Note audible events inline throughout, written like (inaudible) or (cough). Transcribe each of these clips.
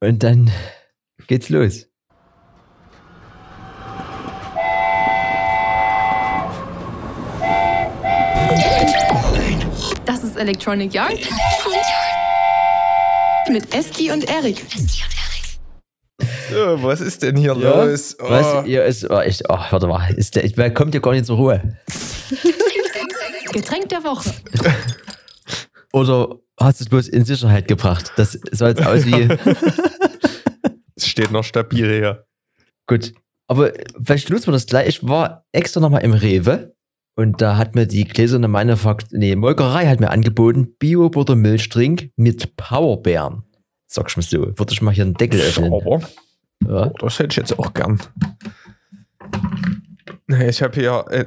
Und dann geht's los. Das ist Electronic Yard. Mit Eski und Erik. So, was ist denn hier Ja? los? Oh. Was? Ihr ist, oh, ich, oh, warte mal, ist der, ich, wer kommt hier gar nicht zur Ruhe? Getränk der Woche. Oder hast du es bloß in Sicherheit gebracht? Das sah jetzt aus wie, (laughs) Es steht noch stabil hier. gut. Aber vielleicht nutzen wir das gleich. Ich war extra nochmal im Rewe und da hat mir die gläserne Manufakt, nee, Molkerei hat mir angeboten, Bio-Butter-Milchdrink mit Powerbeeren. Sagst du mal so, würde ich mal hier einen Deckel öffnen. Aber Ja. das hätte ich jetzt auch gern. Ich habe hier äh,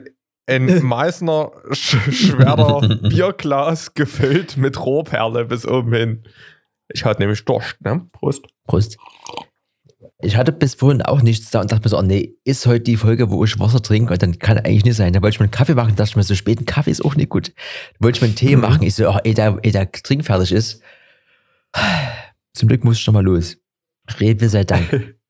ein (laughs) Meißner sch schwerer Bierglas gefüllt mit Rohrperle bis oben hin. Ich hatte nämlich Durst, ne? Prost. Prost. Ich hatte bis vorhin auch nichts da und dachte mir so, oh nee, ist heute die Folge, wo ich Wasser trinke und dann kann eigentlich nicht sein. Da wollte ich mir einen Kaffee machen, dachte ich mir, so spät ein Kaffee ist auch nicht gut. Da wollte ich mir einen Tee Mhm. machen. Ich so, oh, ehe, der, ehe der Trink fertig ist. Zum Glück muss ich schon mal los. Rewe sei Dank. (laughs)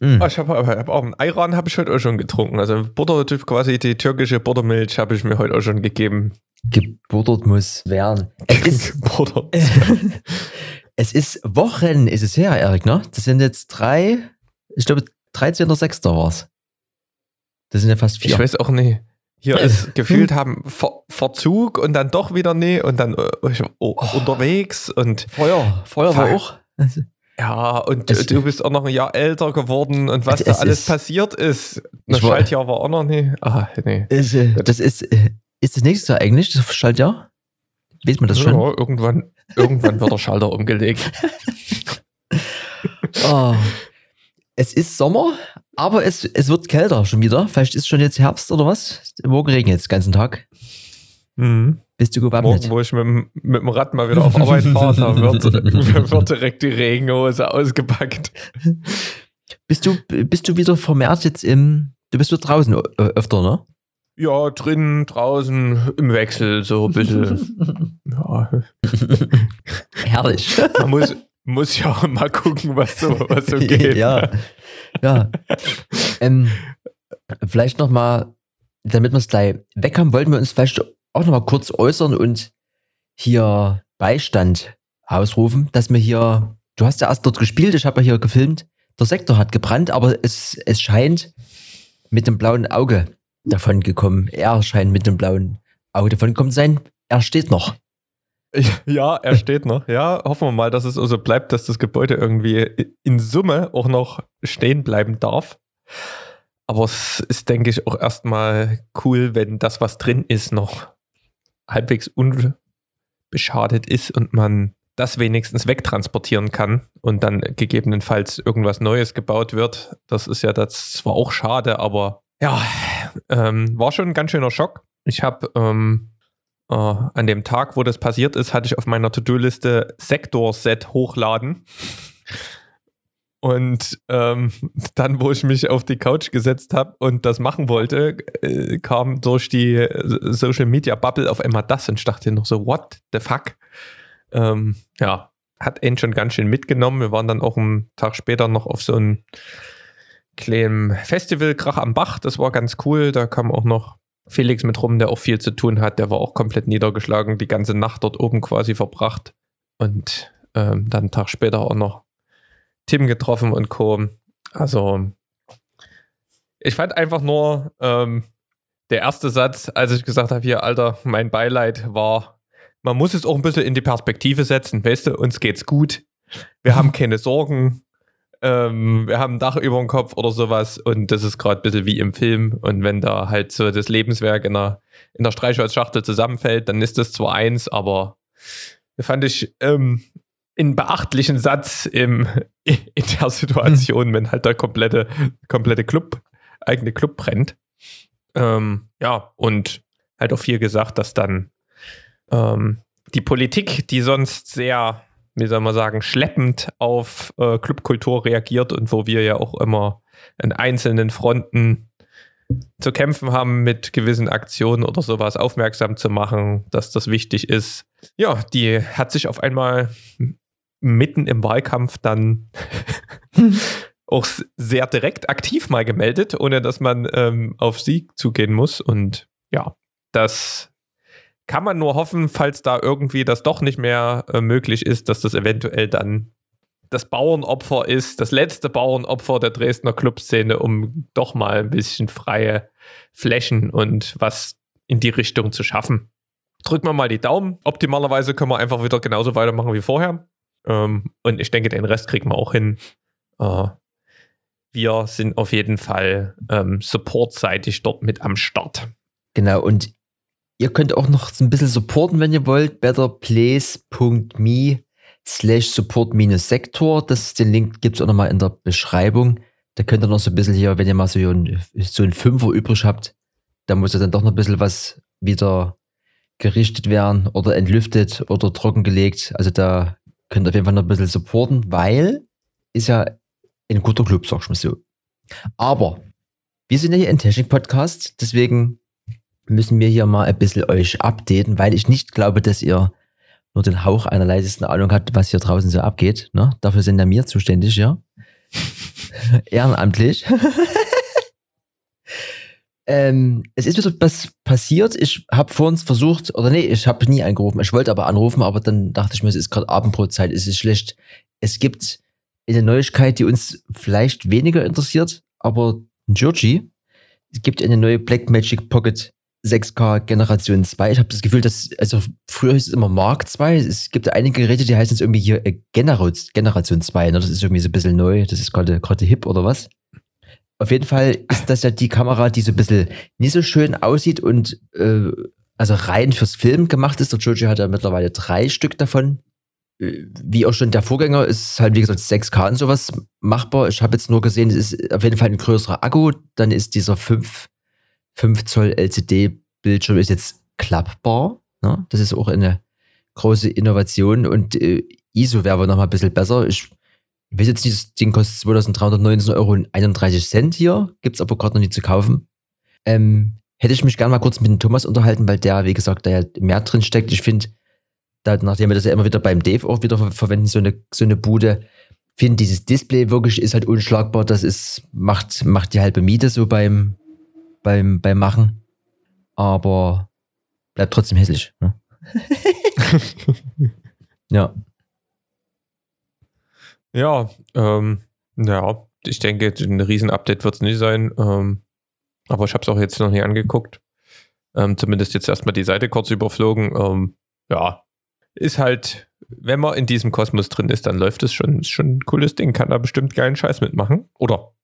Mm. Ah, Ich habe hab auch einen Ayran habe ich heute auch schon getrunken. Also Butter, quasi die türkische Buttermilch habe ich mir heute auch schon gegeben. Gebuttert muss werden. Es ist, (laughs) (laughs) es ist Wochen, ist es her, Erik, ne? Das sind jetzt drei, ich glaube 13.06. war es. Das sind ja fast vier. Ich weiß auch nicht. Hier ist gefühlt haben Ver Verzug und dann doch wieder nee und dann äh, oh, unterwegs und Feuer, Feuer war auch. Ja und Es- du bist auch noch ein Jahr älter geworden und was da es alles ist- passiert ist. Das Ich Schaltjahr war auch noch nie. Ah, nee. Ist, äh, das ist, äh, ist das nächste Jahr eigentlich, das Schaltjahr? Weiß man das schon? Ja, irgendwann, irgendwann wird der Schalter umgelegt. Oh. (laughs) Es ist Sommer, aber es, es wird kälter schon wieder. Vielleicht ist schon jetzt Herbst oder was? Morgen regnet jetzt den ganzen Tag. Mhm. Bist du gewappnet? Morgen, wo ich mit, dem- mit dem Rad mal wieder auf Arbeit fahre, wird, (laughs) wird direkt die Regenhose ausgepackt. Bist du, bist du wieder vermehrt jetzt im, du bist wieder draußen öfter, ne? Ja, drinnen, draußen, im Wechsel, so ein bisschen. (laughs) Ja, Herrlich. man muss, muss ja auch mal gucken, was so, was so (laughs) geht. ja. Ja. ähm, vielleicht nochmal, damit wir es gleich weg haben, wollten wir uns vielleicht auch nochmal kurz äußern und hier Beistand ausrufen, dass wir hier, du hast ja erst dort gespielt, ich habe ja hier gefilmt, der Sektor hat gebrannt, aber es, es scheint mit dem blauen Auge davon gekommen. Er scheint mit dem blauen Auge davon gekommen sein. Er steht noch. (laughs) Ja, er steht noch. Ja, hoffen wir mal, dass es so also bleibt, dass das Gebäude irgendwie in Summe auch noch stehen bleiben darf. Aber es ist, denke ich, auch erstmal cool, wenn das, was drin ist, noch halbwegs unbeschadet ist und man das wenigstens wegtransportieren kann und dann gegebenenfalls irgendwas Neues gebaut wird. Das ist ja das zwar auch schade, aber ja, ähm, war schon ein ganz schöner Schock. Ich habe ähm, äh, an dem Tag, wo das passiert ist, hatte ich auf meiner To-Do-Liste Sektor-Set hochladen. Und ähm, dann, wo ich mich auf die Couch gesetzt habe und das machen wollte, äh, kam durch die äh, Social Media Bubble auf einmal das und ich dachte noch so, what the fuck? Ähm, ja, hat ihn schon ganz schön mitgenommen. Wir waren dann auch einen Tag später noch auf so einem kleinen Festival Krach am Bach. Das war ganz cool. Da kam auch noch Felix mit rum, der auch viel zu tun hat. Der war auch komplett niedergeschlagen, die ganze Nacht dort oben quasi verbracht. Und ähm, dann einen Tag später auch noch Tim getroffen und Co. Also, ich fand einfach nur ähm, der erste Satz, als ich gesagt habe, hier, Alter, mein Beileid war, man muss es auch ein bisschen in die Perspektive setzen. Weißt du, uns geht's gut. Wir haben (laughs) keine Sorgen. Ähm, wir haben ein Dach über dem Kopf oder sowas und das ist gerade ein bisschen wie im Film. Und wenn da halt so das Lebenswerk in der, in der Streichholzschachtel zusammenfällt, dann ist das zwar eins, aber fand ich ähm, einen beachtlichen Satz im, (laughs) in der Situation, wenn halt der komplette, komplette Club, eigene Club brennt. Ähm, ja, und halt auch viel gesagt, dass dann ähm, die Politik, die sonst sehr wie soll man sagen, schleppend auf äh, Clubkultur reagiert und wo wir ja auch immer in einzelnen Fronten zu kämpfen haben, mit gewissen Aktionen oder sowas aufmerksam zu machen, dass das wichtig ist. Ja, die hat sich auf einmal mitten im Wahlkampf dann (laughs) auch sehr direkt aktiv mal gemeldet, ohne dass man ähm, auf sie zugehen muss. Und ja, das kann man nur hoffen, falls da irgendwie das doch nicht mehr äh, möglich ist, dass das eventuell dann das Bauernopfer ist, das letzte Bauernopfer der Dresdner Clubszene, um doch mal ein bisschen freie Flächen und was in die Richtung zu schaffen. Drücken wir mal die Daumen. Optimalerweise können wir einfach wieder genauso weitermachen wie vorher. Ähm, und ich denke, den Rest kriegen wir auch hin. Äh, wir sind auf jeden Fall ähm, supportseitig dort mit am Start. Genau, und ihr könnt auch noch ein bisschen supporten, wenn ihr wollt. betterplace.me slash support-sektor. Den Link gibt es auch nochmal in der Beschreibung. Da könnt ihr noch so ein bisschen hier, wenn ihr mal so ein, so ein Fünfer übrig habt, da muss ja dann doch noch ein bisschen was wieder gerichtet werden oder entlüftet oder trockengelegt. Also da könnt ihr auf jeden Fall noch ein bisschen supporten, weil ist ja ein guter Club, sag ich mal so. Aber wir sind ja hier ein Technik-Podcast, deswegen müssen wir hier mal ein bisschen euch updaten, weil ich nicht glaube, dass ihr nur den Hauch einer leisesten Ahnung habt, was hier draußen so abgeht. Ne? Dafür sind ja mir zuständig, ja. (laughs) Ehrenamtlich. (laughs) ähm, es ist wieder was passiert. Ich habe vor uns versucht, oder nee, ich habe nie angerufen. Ich wollte aber anrufen, aber dann dachte ich mir, es ist gerade Abendbrotzeit, es ist schlecht. Es gibt eine Neuigkeit, die uns vielleicht weniger interessiert, aber Georgie, es gibt eine neue Blackmagic Pocket 6K Generation 2. Ich habe das Gefühl, dass, also früher hieß es immer Mark 2. Es gibt einige Geräte, die heißen jetzt irgendwie hier äh, Generation 2. Ne? Das ist irgendwie so ein bisschen neu. Das ist gerade hip oder was. Auf jeden Fall ist das ja die Kamera, die so ein bisschen nicht so schön aussieht und äh, also rein fürs Film gemacht ist. Der Joji hat ja mittlerweile drei Stück davon. Äh, wie auch schon der Vorgänger ist halt, wie gesagt, 6K und sowas machbar. Ich habe jetzt nur gesehen, es ist auf jeden Fall ein größerer Akku. Dann ist dieser 5 5 Zoll LCD-Bildschirm jetzt klappbar. Ne? Das ist auch eine große Innovation und äh, ISO wäre aber noch mal ein bisschen besser. Ich weiß jetzt nicht, das Ding kostet 2319 Euro und 31 Cent hier, gibt es aber gerade noch nicht zu kaufen. Ähm, hätte ich mich gerne mal kurz mit dem Thomas unterhalten, weil der, wie gesagt, da ja mehr drin steckt. Ich finde, nachdem wir das ja immer wieder beim Dave auch wieder ver verwenden, so eine, so eine Bude, finde dieses Display wirklich ist halt unschlagbar. Das ist, macht, macht die halbe Miete so beim, beim, beim Machen. Aber bleibt trotzdem hässlich. Ne? (laughs) ja. Ja, ähm, ja, ich denke, ein Riesen-Update wird es nicht sein. Ähm, aber ich habe es auch jetzt noch nie angeguckt. Ähm, zumindest jetzt erstmal die Seite kurz überflogen. Ähm, ja, ist halt, wenn man in diesem Kosmos drin ist, dann läuft es schon. Ist schon ein cooles Ding. Kann da bestimmt geilen Scheiß mitmachen. Oder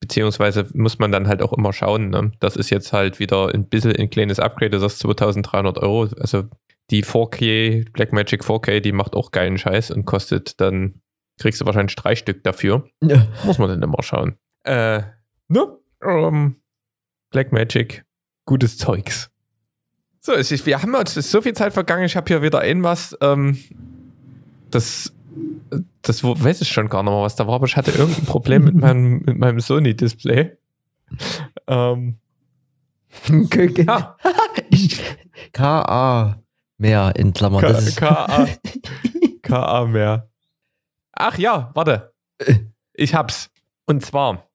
Beziehungsweise muss man dann halt auch immer schauen. Ne? Das ist jetzt halt wieder ein bisschen ein kleines Upgrade, das ist 2300 Euro. Also die 4K, Blackmagic 4K, die macht auch geilen Scheiß und kostet dann, kriegst du wahrscheinlich drei Stück dafür. Ja. Muss man dann immer schauen. Äh, ne? Um, Blackmagic, gutes Zeugs. So, ich, wir haben jetzt so viel Zeit vergangen, ich habe hier wieder ein was, ähm, das das weiß ich schon gar nicht mehr, was da war, aber ich hatte irgendein Problem mit (laughs) meinem, mit meinem Sony-Display. Ähm, ja. (laughs) KA mehr in Klammern. KA. KA mehr. Ach ja, warte. Ich hab's. Und zwar,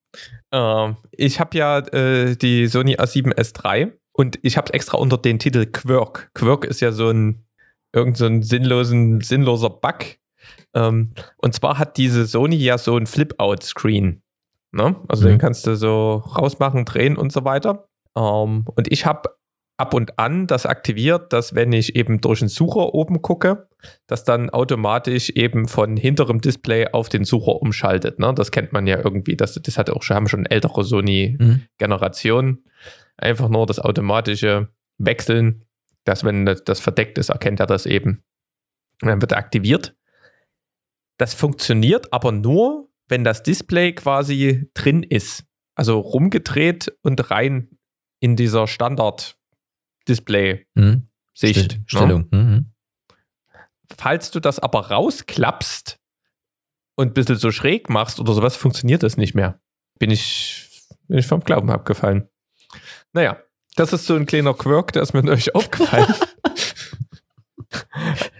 äh, ich habe ja äh, die Sony A7S III und ich habe es extra unter den Titel Quirk. Quirk ist ja so ein irgend so ein sinnlosen, sinnloser Bug, ähm, und zwar hat diese Sony ja so ein Flip-Out-Screen. Ne? Also mhm. den kannst du so rausmachen, drehen und so weiter. Ähm, und ich habe ab und an das aktiviert, dass wenn ich eben durch den Sucher oben gucke, dass dann automatisch eben von hinterem Display auf den Sucher umschaltet. Ne? Das kennt man ja irgendwie. Das, das hat auch schon, haben schon ältere Sony-Generationen. Mhm. Einfach nur das automatische Wechseln, dass wenn das verdeckt ist, erkennt er das eben. Und dann wird er aktiviert. Das funktioniert aber nur, wenn das Display quasi drin ist. Also rumgedreht und rein in dieser Standard-Display-Sicht. Mhm. Ne? Stellung. Ja. Mhm. Falls du das aber rausklappst und ein bisschen so schräg machst oder sowas, funktioniert das nicht mehr. Bin ich, bin ich vom Glauben abgefallen. Naja, das ist so ein kleiner Quirk, der ist mir neulich (laughs) aufgefallen.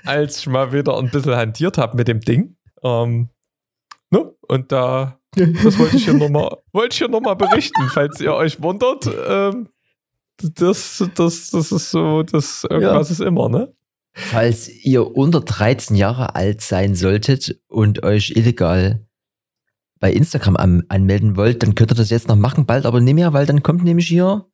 als ich mal wieder ein bisschen hantiert habe mit dem Ding. Ähm, ne? Und da, das wollte ich hier nochmal noch mal berichten, falls ihr euch wundert. Ähm, das, das, das ist so, das irgendwas ja. ist immer, ne? Falls ihr unter 13 Jahre alt sein solltet und euch illegal bei Instagram an, anmelden wollt, dann könnt ihr das jetzt noch machen, bald aber nicht mehr, weil dann kommt nämlich hier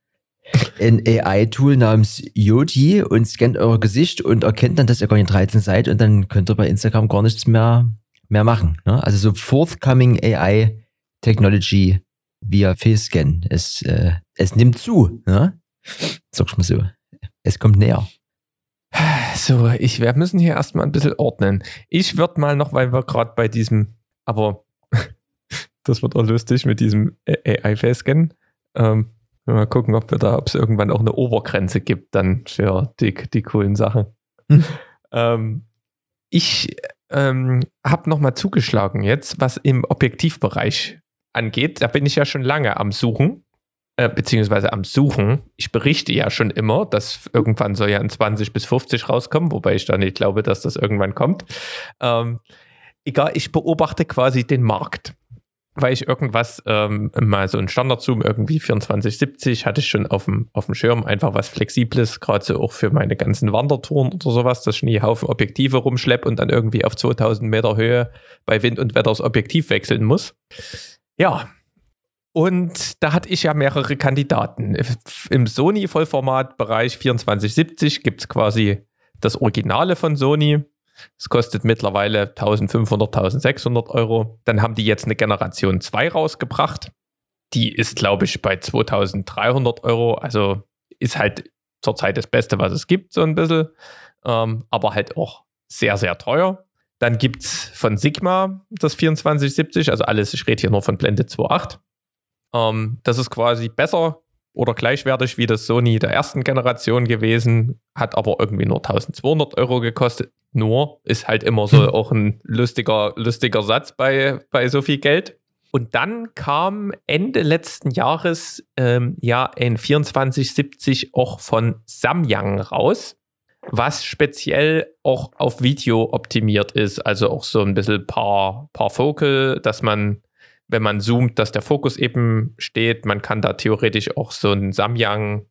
ein AI-Tool namens Yoti und scannt euer Gesicht und erkennt dann, dass ihr gar nicht 13 seid und dann könnt ihr bei Instagram gar nichts mehr, mehr machen. Ne? Also so forthcoming AI-Technology via Face-Scan. Es, äh, es nimmt zu. Ne? Sag's mal so. Es kommt näher. So, ich, wir müssen hier erstmal ein bisschen ordnen. Ich würde mal noch, weil wir gerade bei diesem, aber (laughs) das wird auch lustig mit diesem AI-Face-Scan. Ähm, mal gucken, ob wir da, ob es irgendwann auch eine Obergrenze gibt, dann für die, die coolen Sachen. Hm. (laughs) Ähm, ich ähm, habe nochmal zugeschlagen jetzt, was im Objektivbereich angeht. Da bin ich ja schon lange am Suchen äh, beziehungsweise am Suchen. Ich berichte ja schon immer, dass irgendwann soll ja ein 20 bis 50 rauskommen, wobei ich da nicht glaube, dass das irgendwann kommt. Ähm, egal, ich beobachte quasi den Markt. Weil ich irgendwas, ähm, mal so ein Standardzoom, irgendwie 2470, hatte ich schon auf dem, auf dem Schirm, einfach was Flexibles, gerade so auch für meine ganzen Wandertouren oder sowas, dass ich nie Haufen Objektive rumschleppe und dann irgendwie auf 2000 Meter Höhe bei Wind und Wetter das Objektiv wechseln muss. Ja, und da hatte ich ja mehrere Kandidaten. Im Sony-Vollformat-Bereich 2470 gibt es quasi das Originale von Sony. Es kostet mittlerweile 1500, 1600 Euro. Dann haben die jetzt eine Generation 2 rausgebracht. Die ist, glaube ich, bei 2300 Euro. Also ist halt zurzeit das Beste, was es gibt, so ein bisschen. Ähm, aber halt auch sehr, sehr teuer. Dann gibt es von Sigma das 2470, also alles, ich rede hier nur von Blende 2.8. Ähm, das ist quasi besser oder gleichwertig wie das Sony der ersten Generation gewesen, hat aber irgendwie nur 1200 Euro gekostet. Nur ist halt immer so hm. auch ein lustiger, lustiger Satz bei, bei so viel Geld. Und dann kam Ende letzten Jahres ähm, ja ein 2470 auch von Samyang raus, was speziell auch auf Video optimiert ist. Also auch so ein bisschen paar, paar Focal, dass man wenn man zoomt, dass der Fokus eben steht. Man kann da theoretisch auch so einen Samyang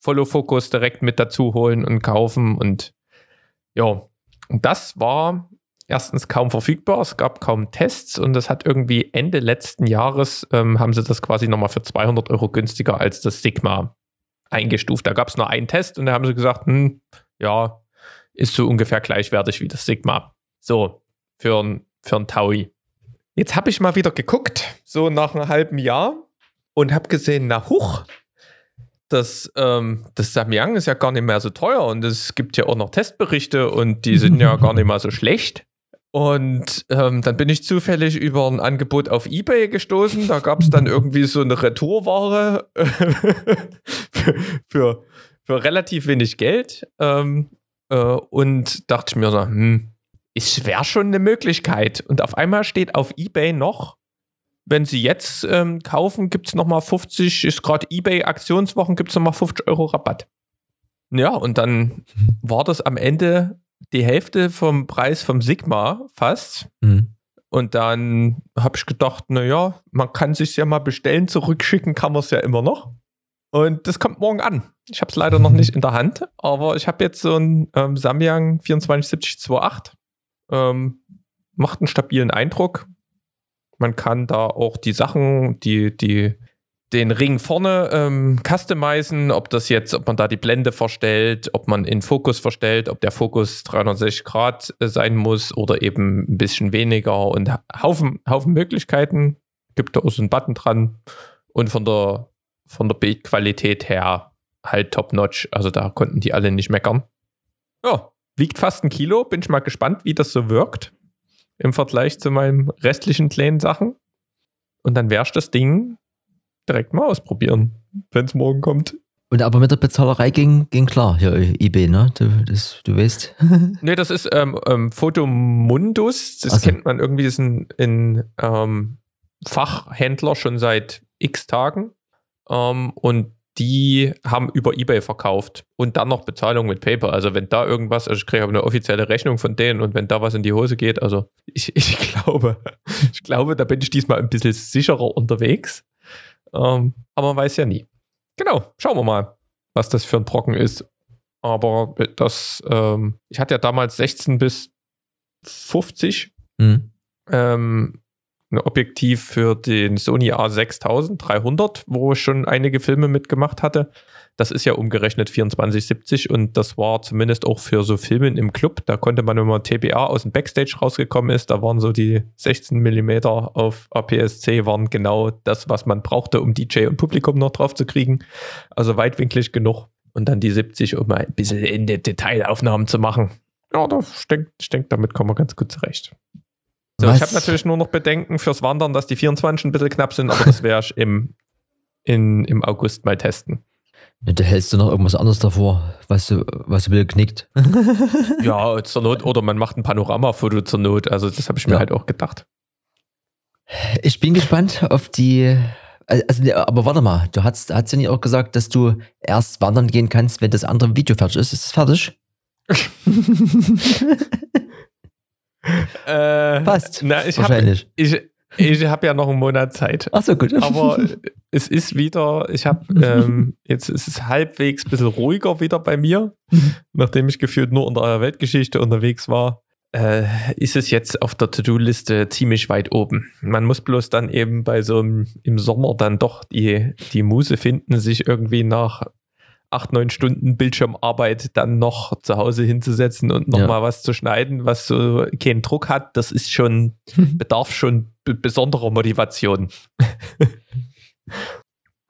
Follow Focus direkt mit dazu holen und kaufen. Und ja, das war erstens kaum verfügbar. Es gab kaum Tests und das hat irgendwie Ende letzten Jahres ähm, haben sie das quasi nochmal für 200 Euro günstiger als das Sigma eingestuft. Da gab es nur einen Test und da haben sie gesagt, hm, ja, ist so ungefähr gleichwertig wie das Sigma. So, für ein, für ein Taui. Jetzt habe ich mal wieder geguckt, so nach einem halben Jahr, und habe gesehen, na huch, das, ähm, das Samyang ist ja gar nicht mehr so teuer und es gibt ja auch noch Testberichte und die sind ja gar nicht mal so schlecht. Und ähm, dann bin ich zufällig über ein Angebot auf Ebay gestoßen. Da gab es dann irgendwie so eine Retourware (laughs) für, für, für, relativ wenig Geld. Ähm, äh, und dachte ich mir so, hm, es wäre schon eine Möglichkeit. Und auf einmal steht auf Ebay noch, wenn Sie jetzt ähm, kaufen, gibt es nochmal 50, ist gerade Ebay-Aktionswochen, gibt es nochmal 50 Euro Rabatt. Ja, und dann war das am Ende die Hälfte vom Preis vom Sigma fast. Mhm. Und dann habe ich gedacht, naja, man kann sich ja mal bestellen, zurückschicken kann man es ja immer noch. Und das kommt morgen an. Ich habe es leider noch (laughs) nicht in der Hand, aber ich habe jetzt so ein ähm, Samyang 247028 ähm, macht einen stabilen Eindruck. Man kann da auch die Sachen, die, die, den Ring vorne ähm, customizen, ob das jetzt, ob man da die Blende verstellt, ob man in Fokus verstellt, ob der Fokus 360 Grad äh, sein muss oder eben ein bisschen weniger und Haufen, Haufen Möglichkeiten. Gibt da auch so einen Button dran und von der, von der Bildqualität her halt top-notch. Also da konnten die alle nicht meckern. Ja, Wiegt fast ein Kilo. Bin ich mal gespannt, wie das so wirkt im Vergleich zu meinen restlichen kleinen Sachen. Und dann werde ich das Ding direkt mal ausprobieren, wenn es morgen kommt. Und aber mit der Bezahlerei ging, ging klar, hier eBay, ne? Du, das, du weißt. (laughs) nee, das ist ähm, ähm, Fotomundus. Das so. kennt man irgendwie, das ist ein, ein ähm, Fachhändler schon seit x Tagen. Ähm, und die haben über Ebay verkauft und dann noch Bezahlung mit PayPal. Also wenn da irgendwas, also ich kriege eine offizielle Rechnung von denen und wenn da was in die Hose geht, also ich, (laughs) ich glaube, ich glaube, da bin ich diesmal ein bisschen sicherer unterwegs. Ähm, aber man weiß ja nie. Genau, schauen wir mal, was das für ein Brocken ist. Aber das, ähm, ich hatte ja damals 16 bis 50 Mhm. ähm, ein Objektiv für den Sony A6300, wo ich schon einige Filme mitgemacht hatte. Das ist ja umgerechnet 2470 und das war zumindest auch für so Filme im Club. Da konnte man, wenn man TBA aus dem Backstage rausgekommen ist, da waren so die 16 mm auf APS-C waren genau das, was man brauchte, um DJ und Publikum noch drauf zu kriegen. Also weitwinklig genug. Und dann die 70, um ein bisschen in die Detailaufnahmen zu machen. Ja, da, denke, ich denk, damit kommen wir ganz gut zurecht. So, ich habe natürlich nur noch Bedenken fürs Wandern, dass die 24 ein bisschen knapp sind, aber das werde ich im, in, im August mal testen. Ja, da hältst du noch irgendwas anderes davor, was du, was du knickt. (laughs) (laughs) Ja, zur Not, oder man macht ein Panoramafoto zur Not. Also, das habe ich mir Ja. halt auch gedacht. Ich bin gespannt auf die. Also, nee, aber warte mal, du hast, hast ja nicht auch gesagt, dass du erst wandern gehen kannst, wenn das andere Video fertig ist. Ist es fertig? (laughs) Äh, Passt. Na, ich habe Wahrscheinlich. ich, ich hab ja noch einen Monat Zeit. Ach so, gut. Aber es ist wieder, ich habe ähm, jetzt ist es halbwegs ein bisschen ruhiger wieder bei mir, nachdem ich gefühlt nur in der Weltgeschichte unterwegs war. Äh, ist es jetzt auf der To-Do-Liste ziemlich weit oben. Man muss bloß dann eben bei so einem im Sommer dann doch die, die Muse finden, sich irgendwie nach acht, neun Stunden Bildschirmarbeit dann noch zu Hause hinzusetzen und nochmal Ja. mal was zu schneiden, was so keinen Druck hat. Das ist schon, (laughs) bedarf schon be besonderer Motivation. (laughs)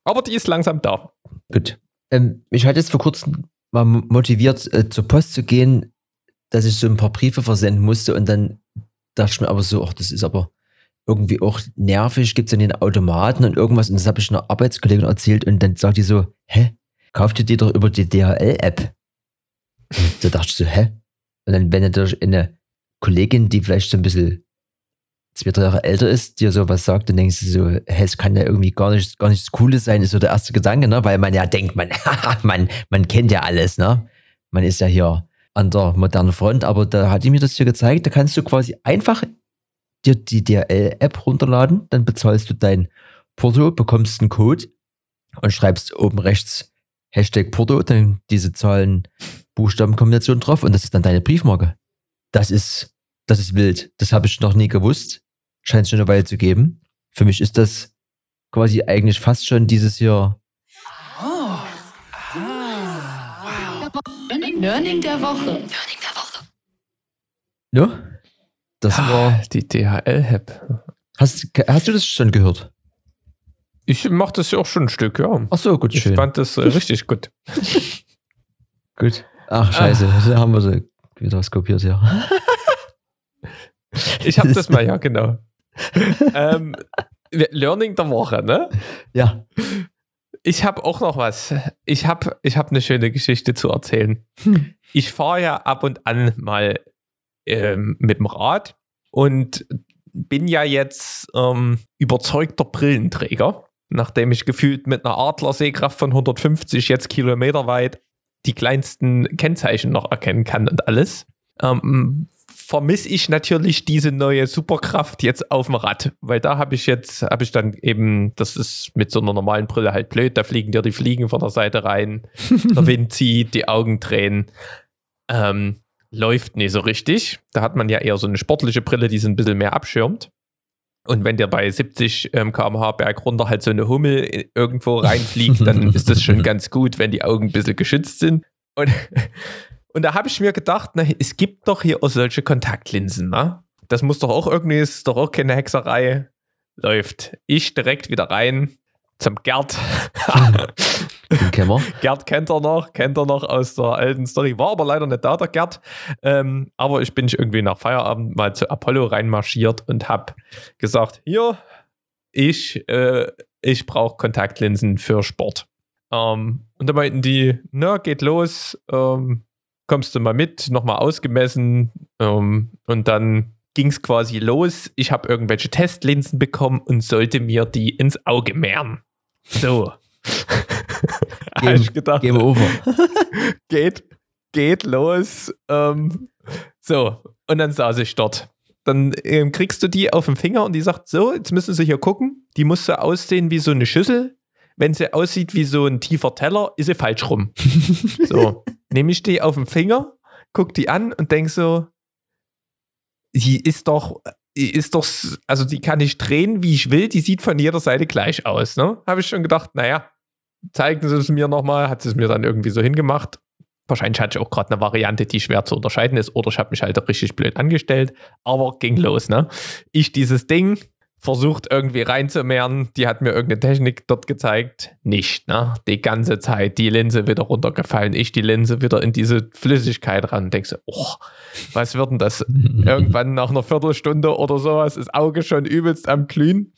Aber die ist langsam da. Gut. Ähm, mich hat jetzt vor kurzem mal motiviert, äh, zur Post zu gehen, dass ich so ein paar Briefe versenden musste und dann dachte ich mir aber so, ach, das ist aber irgendwie auch nervig, gibt es ja den Automaten und irgendwas und das habe ich einer Arbeitskollegin erzählt und dann sagt die so, hä, kauft ihr die doch über die DHL-App? Da dachte ich so, hä? Und dann, wenn natürlich eine Kollegin, die vielleicht so ein bisschen zwei, drei Jahre älter ist, dir sowas sagt, dann denkst du so, hä, es kann ja irgendwie gar nicht, gar nichts Cooles sein, ist so der erste Gedanke, ne? Weil man ja denkt, man, (laughs) man, man kennt ja alles, ne? Man ist ja hier an der modernen Front, aber da hat die mir das hier gezeigt, da kannst du quasi einfach dir die DRL-App runterladen, dann bezahlst du dein Porto, bekommst einen Code und schreibst oben rechts Hashtag Porto, dann diese Zahlen, Buchstabenkombination drauf und das ist dann deine Briefmarke. Das ist, das ist wild. Das habe ich noch nie gewusst. Scheint es schon eine Weile zu geben. Für mich ist das quasi eigentlich fast schon dieses hier. Learning der Woche. Ne? Das war. Die DHL-App. Hast, hast du das schon gehört? Ich mache das ja auch schon ein Stück, ja. Ach so, gut, Ich schön. fand das äh, (laughs) richtig gut. Gut. Ach, scheiße. Da haben wir so wieder was kopiert, ja. (laughs) Ich habe das mal, ja, genau. (laughs) ähm, Learning der Woche, ne? Ja. Ich habe auch noch was. Ich habe ich hab eine schöne Geschichte zu erzählen. Ich fahre ja ab und an mal ähm, mit dem Rad und bin ja jetzt ähm, überzeugter Brillenträger, nachdem ich gefühlt mit einer Adler-Sehkraft von 150 jetzt kilometerweit die kleinsten Kennzeichen noch erkennen kann und alles. Ähm, vermisse ich natürlich diese neue Superkraft jetzt auf dem Rad, weil da habe ich jetzt, habe ich dann eben, das ist mit so einer normalen Brille halt blöd, da fliegen dir die Fliegen von der Seite rein, (laughs) der Wind zieht, die Augen drehen. Ähm, läuft nicht so richtig. Da hat man ja eher so eine sportliche Brille, die so ein bisschen mehr abschirmt. Und wenn der bei 70 ähm, km/h berg runter halt so eine Hummel i- irgendwo reinfliegt, dann (laughs) ist das schon ganz gut, wenn die Augen ein bisschen geschützt sind. Und, (laughs) und da habe ich mir gedacht, na, es gibt doch hier auch solche Kontaktlinsen, ne? Das muss doch auch irgendwie, ist doch auch keine Hexerei. Läuft. Ich direkt wieder rein zum Gerd. Den. Gerd kennt er noch, kennt er noch aus der alten Story. War aber leider nicht da, der Gerd. Ähm, aber ich bin ich irgendwie nach Feierabend mal zu Apollo reinmarschiert und habe gesagt, hier, ich, äh, ich brauche Kontaktlinsen für Sport. Ähm, und da meinten die, na, geht los, ähm, kommst du mal mit, nochmal ausgemessen. Ähm, und dann ging es quasi los. Ich habe irgendwelche Testlinsen bekommen und sollte mir die ins Auge mehren. So. (laughs) Hab ich gedacht, Game over. (laughs) geht, geht los. Ähm, so, und dann saß ich dort. Dann ähm, kriegst du die auf den Finger und die sagt, so, jetzt müssen sie hier gucken. Die muss so aussehen wie so eine Schüssel. Wenn sie aussieht wie so ein tiefer Teller, ist sie falsch rum. (laughs) so, nehme ich die auf den Finger, guck die an und denk so, die ist doch, die ist doch, also die kann ich drehen, wie ich will. Die sieht von jeder Seite gleich aus. Ne? Habe ich schon gedacht, naja, zeigen Sie es mir nochmal. Hat sie es mir dann irgendwie so hingemacht. Wahrscheinlich hatte ich auch gerade eine Variante, die schwer zu unterscheiden ist, oder ich habe mich halt richtig blöd angestellt, aber ging los, ne? Ich dieses Ding versucht irgendwie reinzumehren, die hat mir irgendeine Technik dort gezeigt, nicht, ne? Die ganze Zeit die Linse wieder runtergefallen, ich die Linse wieder in diese Flüssigkeit ran, denkst du, oh, was wird denn das? (laughs) Irgendwann nach einer Viertelstunde oder sowas, das Auge schon übelst am Glühen.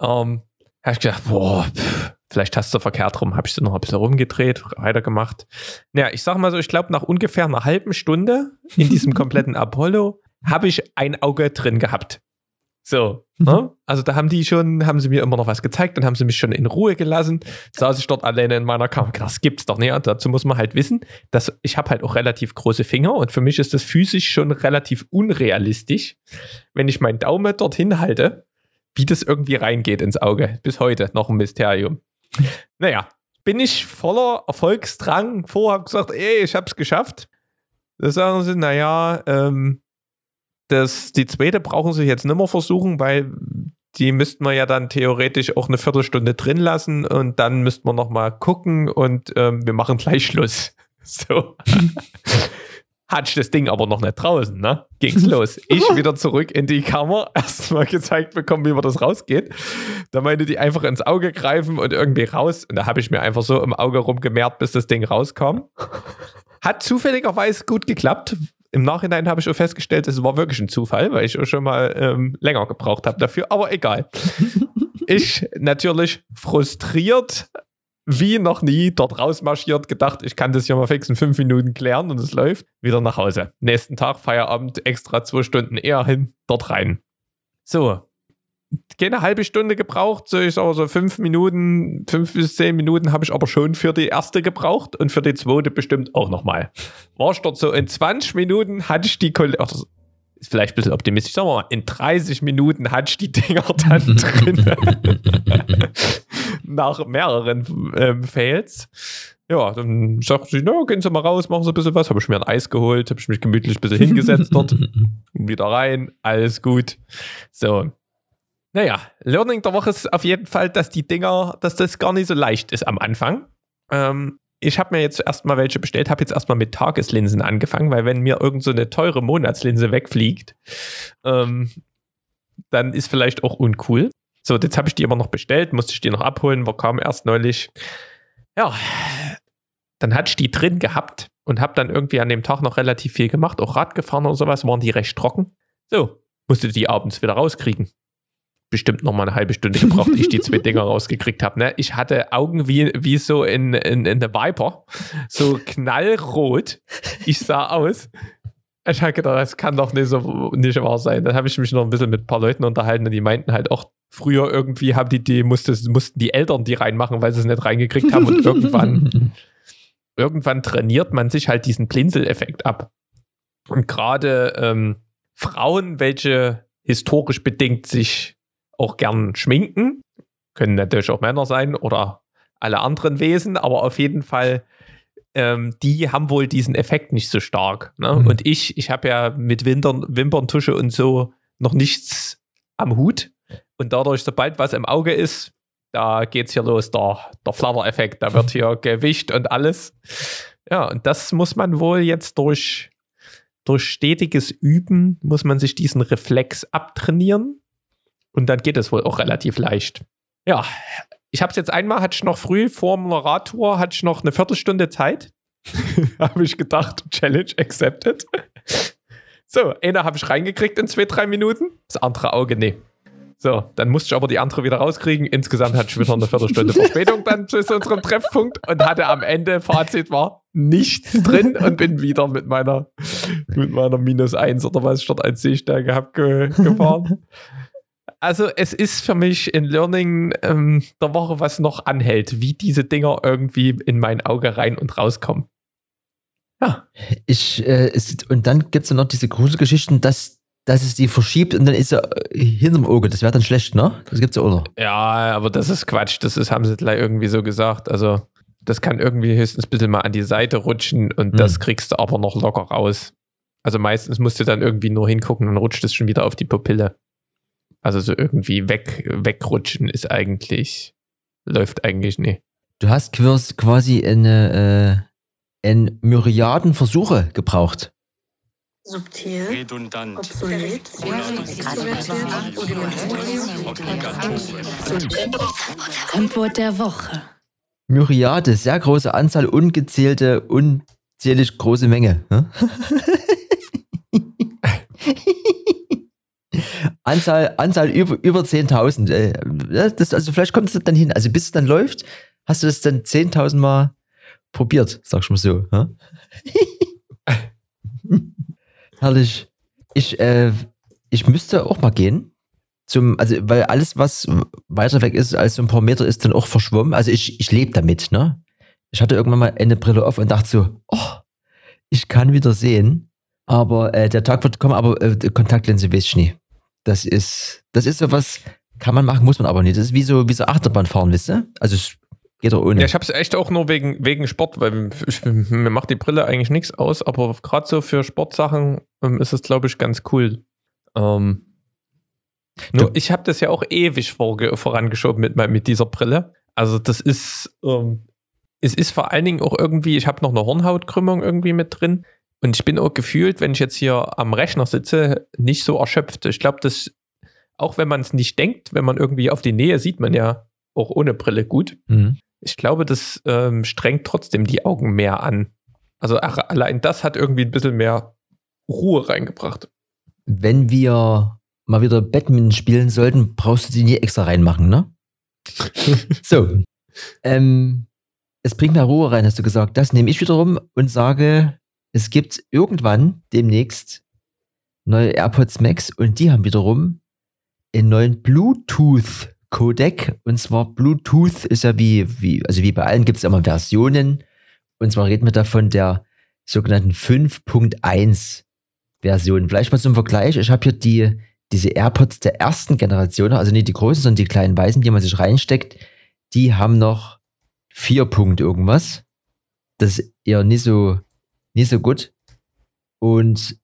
Ähm, habe ich gedacht, boah, pff, vielleicht hast du verkehrt rum, habe ich sie noch ein bisschen rumgedreht, weitergemacht. Ja, ich sag mal so, ich glaube, nach ungefähr einer halben Stunde in diesem (laughs) kompletten Apollo habe ich ein Auge drin gehabt. So, ne? also da haben die schon, haben sie mir immer noch was gezeigt, dann haben sie mich schon in Ruhe gelassen, saß ich dort alleine in meiner Kammer. Das gibt's doch nicht. Und dazu muss man halt wissen, dass ich habe halt auch relativ große Finger und für mich ist das physisch schon relativ unrealistisch, wenn ich meinen Daumen dorthin halte, wie das irgendwie reingeht ins Auge. Bis heute noch ein Mysterium. Naja, bin ich voller Erfolgsdrang vor, habe gesagt, ey, ich hab's geschafft. Da sagen sie, naja, ähm, das, die zweite brauchen sie jetzt nicht mehr versuchen, weil die müssten wir ja dann theoretisch auch eine Viertelstunde drin lassen und dann müssten wir nochmal gucken und ähm, wir machen gleich Schluss. (laughs) So. Hatte ich das Ding aber noch nicht draußen, ne? Ging's los. Ich (laughs) wieder zurück in die Kammer, (laughs) erstmal gezeigt bekommen, wie man das rausgeht. Da meinte die einfach ins Auge greifen und irgendwie raus. Und da habe ich mir einfach so im Auge rumgemehrt, bis das Ding rauskam. Hat zufälligerweise gut geklappt. Im Nachhinein habe ich schon festgestellt, es war wirklich ein Zufall, weil ich auch schon mal ähm, länger gebraucht habe dafür. Aber egal. (laughs) Ich natürlich frustriert, wie noch nie, dort rausmarschiert, gedacht, ich kann das hier mal fix in fünf Minuten klären und es läuft. Wieder nach Hause. Nächsten Tag, Feierabend, extra zwei Stunden eher hin, dort rein. So, keine halbe Stunde gebraucht, so ich sage so fünf Minuten, fünf bis zehn Minuten habe ich aber schon für die erste gebraucht und für die zweite bestimmt auch nochmal. War ich dort so in 20 Minuten hatte ich die Kollegen, ist vielleicht ein bisschen optimistisch, sagen wir mal, in 30 Minuten hatte ich die Dinger (laughs) dann drin. (laughs) Nach mehreren ähm, Fails. Ja, dann sagte sie, na, gehen Sie mal raus, machen Sie ein bisschen was. Habe ich mir ein Eis geholt, habe ich mich gemütlich ein bisschen hingesetzt dort. (laughs) Wieder rein, alles gut. So, naja, Learning der Woche ist auf jeden Fall, dass die Dinger, dass das gar nicht so leicht ist am Anfang. Ähm, ich habe mir jetzt erstmal welche bestellt, habe jetzt erstmal mit Tageslinsen angefangen, weil wenn mir irgend so eine teure Monatslinse wegfliegt, ähm, dann ist vielleicht auch uncool. So, jetzt habe ich die immer noch bestellt, musste ich die noch abholen, war kam erst neulich. Ja, dann hatte ich die drin gehabt und habe dann irgendwie an dem Tag noch relativ viel gemacht, auch Rad gefahren und sowas, waren die recht trocken. So, musste die abends wieder rauskriegen bestimmt noch mal eine halbe Stunde gebraucht, ich die zwei (laughs) Dinger rausgekriegt habe. Ne? Ich hatte Augen wie, wie so in, in, in der Viper, so knallrot. Ich sah aus. Ich habe gedacht, das kann doch nicht so nicht wahr sein. Dann habe ich mich noch ein bisschen mit ein paar Leuten unterhalten und die meinten halt auch, früher irgendwie haben die, die musste, mussten die Eltern die reinmachen, weil sie es nicht reingekriegt haben und (laughs) irgendwann, irgendwann trainiert man sich halt diesen Blinzeleffekt ab. Und gerade ähm, Frauen, welche historisch bedingt sich auch gern schminken. Können natürlich auch Männer sein oder alle anderen Wesen, aber auf jeden Fall, ähm, die haben wohl diesen Effekt nicht so stark. Ne? Mhm. Und ich, ich habe ja mit Wintern, Wimperntusche und so noch nichts am Hut. Und dadurch, sobald was im Auge ist, da geht es hier los, der, der Flatter-Effekt, da wird hier (laughs) gewischt und alles. Ja, und das muss man wohl jetzt durch, durch stetiges Üben, muss man sich diesen Reflex abtrainieren. Und dann geht es wohl auch relativ leicht. Ja, ich habe es jetzt einmal, hatte ich noch früh vor einer Radtour, hatte ich noch eine Viertelstunde Zeit. (laughs) habe ich gedacht, Challenge accepted. (laughs) so, eine habe ich reingekriegt in zwei, drei Minuten, das andere Auge nee. So, dann musste ich aber die andere wieder rauskriegen. Insgesamt hatte ich wieder eine Viertelstunde Verspätung dann zu unserem Treffpunkt und hatte am Ende, Fazit war, nichts drin und bin wieder mit meiner, mit meiner Minus 1 oder was ich dort als Seestärke habe ge gefahren. Also es ist für mich ein Learning ähm, der Woche, was noch anhält, wie diese Dinger irgendwie in mein Auge rein und rauskommen. Ja. Ich, äh, es, und dann gibt es noch diese Gruselgeschichten, dass, dass es die verschiebt und dann ist er äh, hinterm Auge. Das wäre dann schlecht, ne? Das gibt's ja, oder? Ja, aber das ist Quatsch. Das ist, haben sie gleich irgendwie so gesagt. Also, das kann irgendwie höchstens ein bisschen mal an die Seite rutschen und Hm. das kriegst du aber noch locker raus. Also meistens musst du dann irgendwie nur hingucken und rutscht es schon wieder auf die Pupille. Also so irgendwie weg, wegrutschen ist eigentlich, läuft eigentlich nie. Du hast quasi- quasi eine, äh, ein Myriaden Versuche gebraucht. Subtil, redundant, obsolet, Antwort der Woche. Myriade, sehr große Anzahl, ungezählte, unzählig große Menge. ne? (laughs) Anzahl, Anzahl über, über 10.000. Äh, das, also vielleicht kommt es dann hin. Also bis es dann läuft, hast du das dann 10.000 Mal probiert, sag ich mal so. (laughs) Herrlich. Ich, äh, ich müsste auch mal gehen. Zum, also, weil alles, was weiter weg ist als so ein paar Meter, ist dann auch verschwommen. Also ich, ich lebe damit, ne? Ich hatte irgendwann mal eine Brille auf und dachte so, oh, ich kann wieder sehen. Aber äh, der Tag wird kommen, aber äh, Kontaktlinse weiß ich nie. Das ist, das ist so was, kann man machen, muss man aber nicht. Das ist wie so, wie so Achterbahn fahren, wisst ihr? Also es geht doch ohne. Ja, ich habe es echt auch nur wegen, wegen Sport, weil ich, (laughs) mir macht die Brille eigentlich nichts aus, aber gerade so für Sportsachen ähm, ist es, glaube ich, ganz cool. Ähm, nur, ich habe das ja auch ewig vorge vorangeschoben mit, mit dieser Brille. Also das ist, ähm, es ist vor allen Dingen auch irgendwie, ich habe noch eine Hornhautkrümmung irgendwie mit drin und ich bin auch gefühlt, wenn ich jetzt hier am Rechner sitze, nicht so erschöpft. Ich glaube, das, auch wenn man es nicht denkt, wenn man irgendwie auf die Nähe sieht man ja auch ohne Brille gut. Mhm. Ich glaube, das ähm, strengt trotzdem die Augen mehr an. Also allein das hat irgendwie ein bisschen mehr Ruhe reingebracht. Wenn wir mal wieder Badminton spielen sollten, brauchst du die nie extra reinmachen, ne? (laughs) so. Ähm, es bringt mehr Ruhe rein, hast du gesagt. Das nehme ich wiederum und sage, es gibt irgendwann demnächst neue AirPods Max und die haben wiederum einen neuen Bluetooth-Codec. Und zwar Bluetooth ist ja wie, wie also wie bei allen gibt es immer Versionen. Und zwar reden wir davon der sogenannten 5.1 Version. Vielleicht mal zum Vergleich. Ich habe hier die, diese AirPods der ersten Generation, also nicht die großen, sondern die kleinen weißen, die man sich reinsteckt. Die haben noch 4 Punkt irgendwas. Das ist eher nicht so, nicht so gut. Und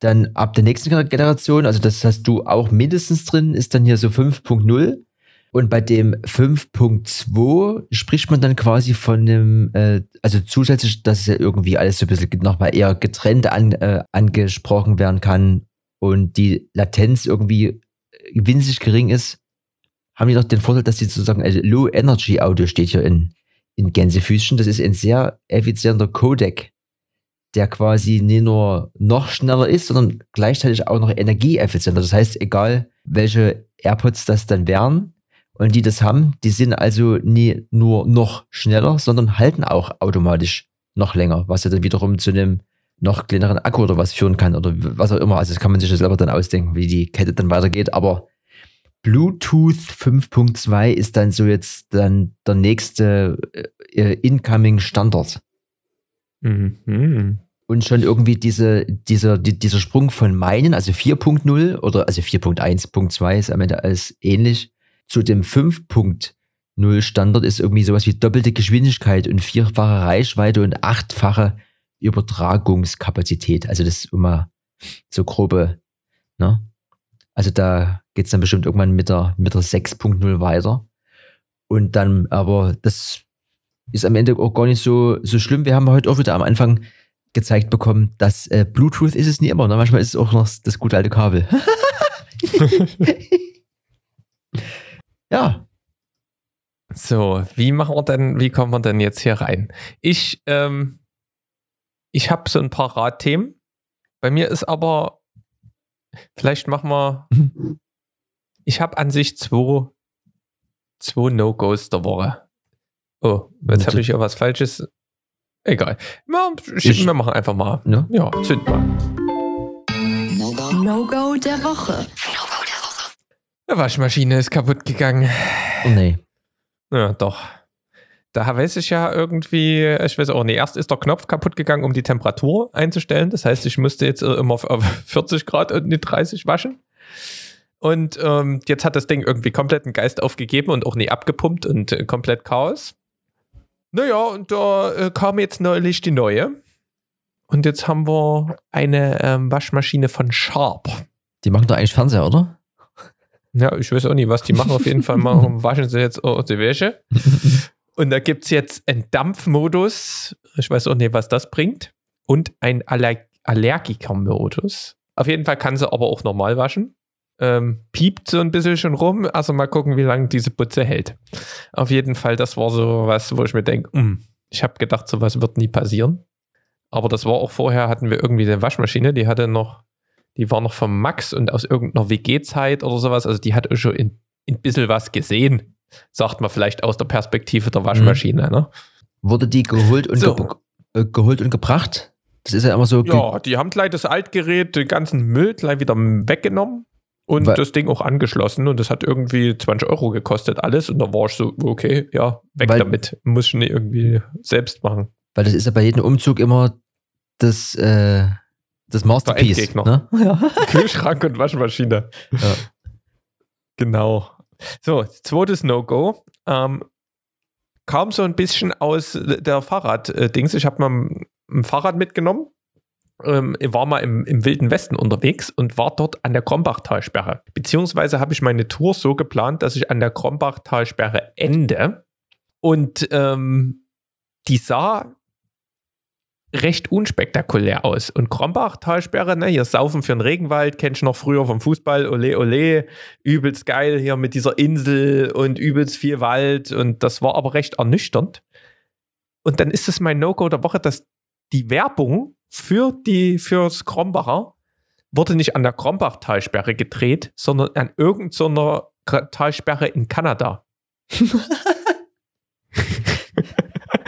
dann ab der nächsten Generation, also das hast du auch mindestens drin, ist dann hier so 5.0. Und bei dem 5.2 spricht man dann quasi von einem, äh, also zusätzlich, dass es ja irgendwie alles so ein bisschen nochmal eher getrennt an, äh, angesprochen werden kann und die Latenz irgendwie winzig gering ist, haben die noch den Vorteil, dass die sozusagen also Low Energy Audio steht hier in, in Gänsefüßchen. Das ist ein sehr effizienter Codec, der quasi nicht nur noch schneller ist, sondern gleichzeitig auch noch energieeffizienter. Das heißt, egal welche AirPods das dann wären und die das haben, die sind also nie nur noch schneller, sondern halten auch automatisch noch länger, was ja dann wiederum zu einem noch kleineren Akku oder was führen kann oder was auch immer. Also das kann man sich selber dann ausdenken, wie die Kette dann weitergeht. Aber Bluetooth 5.2 ist dann so jetzt dann der nächste äh, incoming Standard. Mhm. Und schon irgendwie diese, dieser, die, dieser Sprung von meinen, also 4.0 oder also 4.1.2 ist am Ende alles ähnlich, zu dem 5.0 Standard ist irgendwie sowas wie doppelte Geschwindigkeit und vierfache Reichweite und achtfache Übertragungskapazität. Also das ist immer so grobe, ne? Also da geht's dann bestimmt irgendwann mit der, mit der 6.0 weiter. Und dann, aber das ist am Ende auch gar nicht so, so schlimm. Wir haben heute auch wieder am Anfang gezeigt bekommen, dass äh, Bluetooth ist es nie immer. Ne? Manchmal ist es auch noch das gute alte Kabel. (laughs) ja, So, wie machen wir denn, wie kommen wir denn jetzt hier rein? Ich, ähm, ich habe so ein paar Radthemen. Bei mir ist aber, vielleicht machen wir, (laughs) ich habe an sich zwei, zwei No-Gos der Woche. Oh, jetzt habe ich ja was Falsches. Egal. Ja, Ich- wir machen einfach mal. ne? Ja, zünd mal. No-Go der Woche. Die Waschmaschine ist kaputt gegangen. Oh nee. Ja, doch. Da weiß ich ja irgendwie, ich weiß auch nicht, erst ist der Knopf kaputt gegangen, um die Temperatur einzustellen. Das heißt, ich musste jetzt immer auf 40 Grad und nicht 30 waschen. Und ähm, jetzt hat das Ding irgendwie komplett einen Geist aufgegeben und auch nie abgepumpt und äh, komplett Chaos. Naja, und da äh, kam jetzt neulich die neue. Und jetzt haben wir eine ähm, Waschmaschine von Sharp. Die machen doch eigentlich Fernseher, oder? Ja, ich weiß auch nicht, was die machen. Auf jeden Fall machen, (laughs) waschen sie jetzt auch die Wäsche. (laughs) Und da gibt es jetzt einen Dampfmodus. Ich weiß auch nicht, was das bringt. Und einen Aller Allergiker-Modus. Auf jeden Fall kann sie aber auch normal waschen. Ähm, piept so ein bisschen schon rum. Also mal gucken, wie lange diese Putze hält. Auf jeden Fall, das war so was, wo ich mir denke, hm, ich habe gedacht, sowas wird nie passieren. Aber das war auch vorher, hatten wir irgendwie eine Waschmaschine, die hatte noch, die war noch vom Max und aus irgendeiner WG-Zeit oder sowas. Also die hat schon ein bisschen was gesehen. Sagt man vielleicht aus der Perspektive der Waschmaschine. Mhm. Ne? Wurde die geholt und, so. ge äh, geholt und gebracht? Das ist ja immer so. Ja, die haben gleich das Altgerät, den ganzen Müll gleich wieder weggenommen und Weil, das Ding auch angeschlossen und das hat irgendwie 20 Euro gekostet alles und da war ich so, okay, ja, weg Weil, damit. Muss ich nicht irgendwie selbst machen. Weil das ist ja bei jedem Umzug immer das, äh, das Masterpiece. Ne? (laughs) Ja. Kühlschrank und Waschmaschine. Ja. Genau. So, zweites No-Go. Ähm, kam so ein bisschen aus der Fahrrad-Dings. Ich habe mal ein Fahrrad mitgenommen. Ähm, war mal im, im, Wilden Westen unterwegs und war dort an der Krombachtalsperre. Beziehungsweise habe ich meine Tour so geplant, dass ich an der Krombachtalsperre ende. Und ähm, die sah recht unspektakulär aus. Und Krombach, Talsperre, ne, hier Saufen für den Regenwald, kennst du noch früher vom Fußball, ole ole, übelst geil hier mit dieser Insel und übelst viel Wald und das war aber recht ernüchternd. Und dann ist es mein No-Go der Woche, dass die Werbung für die, fürs Krombacher wurde nicht an der Krombach-Talsperre gedreht, sondern an irgendeiner Talsperre in Kanada. (laughs)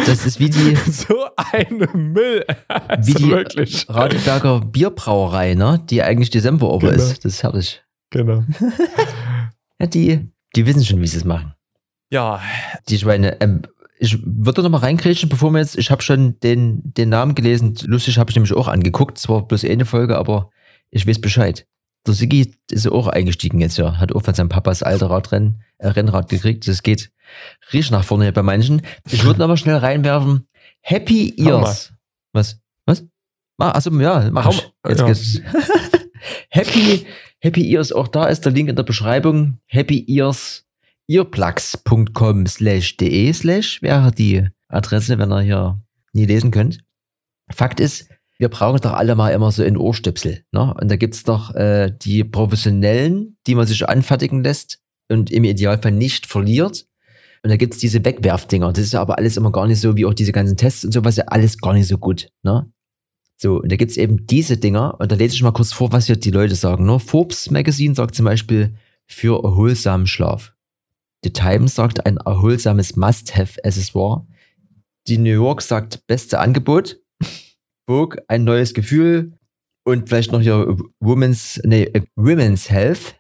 Das ist wie die. (laughs) so ein Müll. (laughs) Also wie die wirklich. Radeberger Bierbrauerei, ne? Die eigentlich die Semperoper genau. ist. Das ist herrlich. Genau. ja, die, die wissen schon, wie sie es machen. Ja. Die Schweine. Ähm, ich würde noch mal reingrätschen, bevor wir jetzt, ich habe schon den, den Namen gelesen. Lustig habe ich nämlich auch angeguckt. Zwar bloß eine Folge, aber ich weiß Bescheid. Der Sigi ist auch eingestiegen jetzt ja. Hat auch von seinem Papas alter Radrennen, äh, Rennrad gekriegt. Das geht richtig nach vorne bei manchen. Ich würde aber schnell reinwerfen. Happy Ears. Was? Was? Ah, also ja, mach ich. Jetzt ja. geht's. (laughs) Happy, Happy Ears, auch da ist der Link in der Beschreibung. Happy Ears earplugs.com slash de slash wäre die Adresse, wenn ihr hier nie lesen könnt. Fakt ist, wir brauchen doch alle mal immer so ein Ohrstöpsel. Ne? Und da gibt's doch äh, die professionellen, die man sich anfertigen lässt und im Idealfall nicht verliert. Und da gibt's diese Wegwerfdinger. Das ist ja aber alles immer gar nicht so, wie auch diese ganzen Tests und sowas, ja alles gar nicht so gut. Ne? So, und da gibt's eben diese Dinger, und da lese ich mal kurz vor, was hier die Leute sagen. Ne? Forbes Magazine sagt zum Beispiel für erholsamen Schlaf. The Times sagt ein erholsames Must-Have-Accessoire. Die New York sagt beste Angebot. (laughs) Vogue ein neues Gefühl. Und vielleicht noch hier Women's, nee, Women's Health.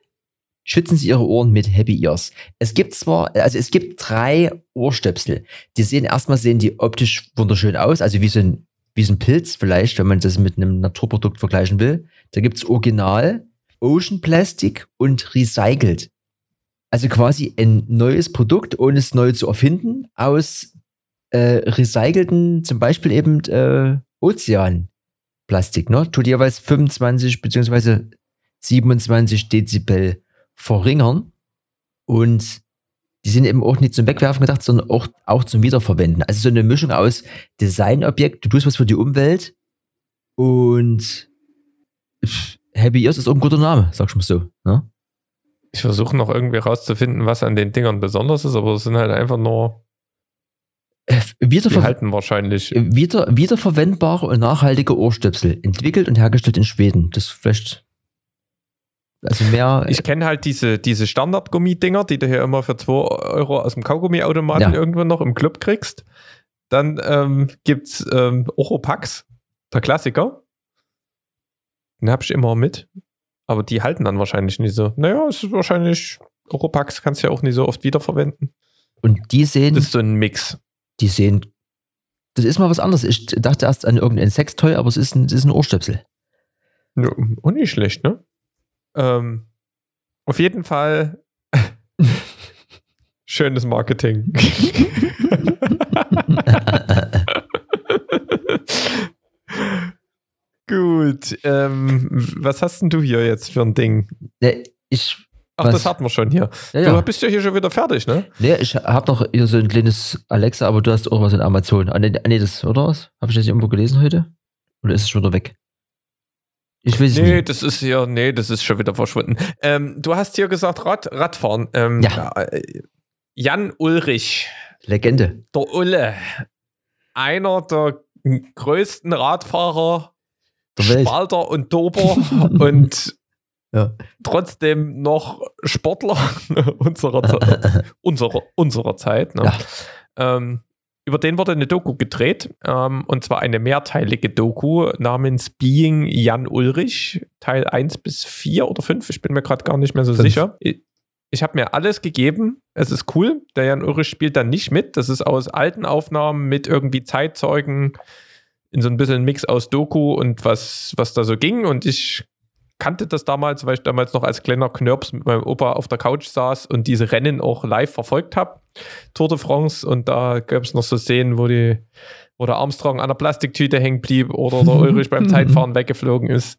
Schützen Sie Ihre Ohren mit Happy Ears. Es gibt zwar, also es gibt drei Ohrstöpsel. Die sehen erstmal sehen die optisch wunderschön aus, also wie so ein, wie so ein Pilz vielleicht, wenn man das mit einem Naturprodukt vergleichen will. Da gibt's Original, Ocean Plastic und Recycled. Also quasi ein neues Produkt, ohne es neu zu erfinden, aus äh, recycelten, zum Beispiel eben äh, Ozeanplastik, ne? Tut jeweils 25 bzw. 27 Dezibel verringern. Und die sind eben auch nicht zum Wegwerfen gedacht, sondern auch, auch zum Wiederverwenden. Also so eine Mischung aus Designobjekt, du tust was für die Umwelt und Happy Ears ist auch ein guter Name, sagst du mal so. Ne? Ich versuche noch irgendwie rauszufinden, was an den Dingern besonders ist, aber es sind halt einfach nur. Äh, Wiederver halten wahrscheinlich. Wieder, wiederverwendbare und nachhaltige Ohrstöpsel, entwickelt und hergestellt in Schweden. Das vielleicht. Also mehr. Ich kenne halt diese, diese Standard-Gummi-Dinger, die du hier immer für 2 Euro aus dem Kaugummi-Automaten ja. irgendwo noch im Club kriegst. Dann ähm, gibt es ähm, Oropax, der Klassiker. Den habe ich immer mit. Aber die halten dann wahrscheinlich nicht so. Naja, es ist wahrscheinlich Oropax kannst du ja auch nicht so oft wiederverwenden. Und die sehen, Das ist so ein Mix. die sehen, das ist mal was anderes. Ich dachte erst an irgendein Sextoy, aber es ist ein, es ist ein Ohrstöpsel. Ja, auch nicht schlecht, ne? Ähm, auf jeden Fall (laughs) schönes Marketing. (laughs) Gut, ähm, was hast denn du hier jetzt für ein Ding? Ne, ich, Ach, Was? das hatten wir schon hier. ja, Du ja. bist ja hier schon wieder fertig, ne? Nee, ich habe noch hier so ein kleines Alexa, aber du hast auch was in Amazon. Ah, nee, nee das, oder was? Habe ich das irgendwo gelesen heute? Oder ist es schon wieder weg? Ich weiß Nee, nicht. das ist hier, nee, das ist schon wieder verschwunden. Ähm, du hast hier gesagt Rad, Radfahren. Ähm, Ja. äh, Jan Ulrich, Legende. der Ulle, einer der größten Radfahrer. Spalter und Dober (laughs) und Ja. trotzdem noch Sportler (laughs) unserer, Ze- (laughs) unserer, unserer Zeit. Ne? Ja. Ähm, über den wurde eine Doku gedreht, ähm, und zwar eine mehrteilige Doku namens Being Jan Ulrich, Teil 1 bis 4 oder 5, ich bin mir gerade gar nicht mehr so Fünf. sicher. Ich, ich habe mir alles gegeben, es ist cool, der Jan Ulrich spielt dann nicht mit, das ist aus alten Aufnahmen mit irgendwie Zeitzeugen, in so ein bisschen Mix aus Doku und was, was da so ging und ich kannte das damals, weil ich damals noch als kleiner Knirps mit meinem Opa auf der Couch saß und diese Rennen auch live verfolgt habe. Tour de France und da gab es noch so Szenen, wo, die, wo der Armstrong an der Plastiktüte hängen blieb oder der (laughs) Ulrich beim Zeitfahren weggeflogen ist.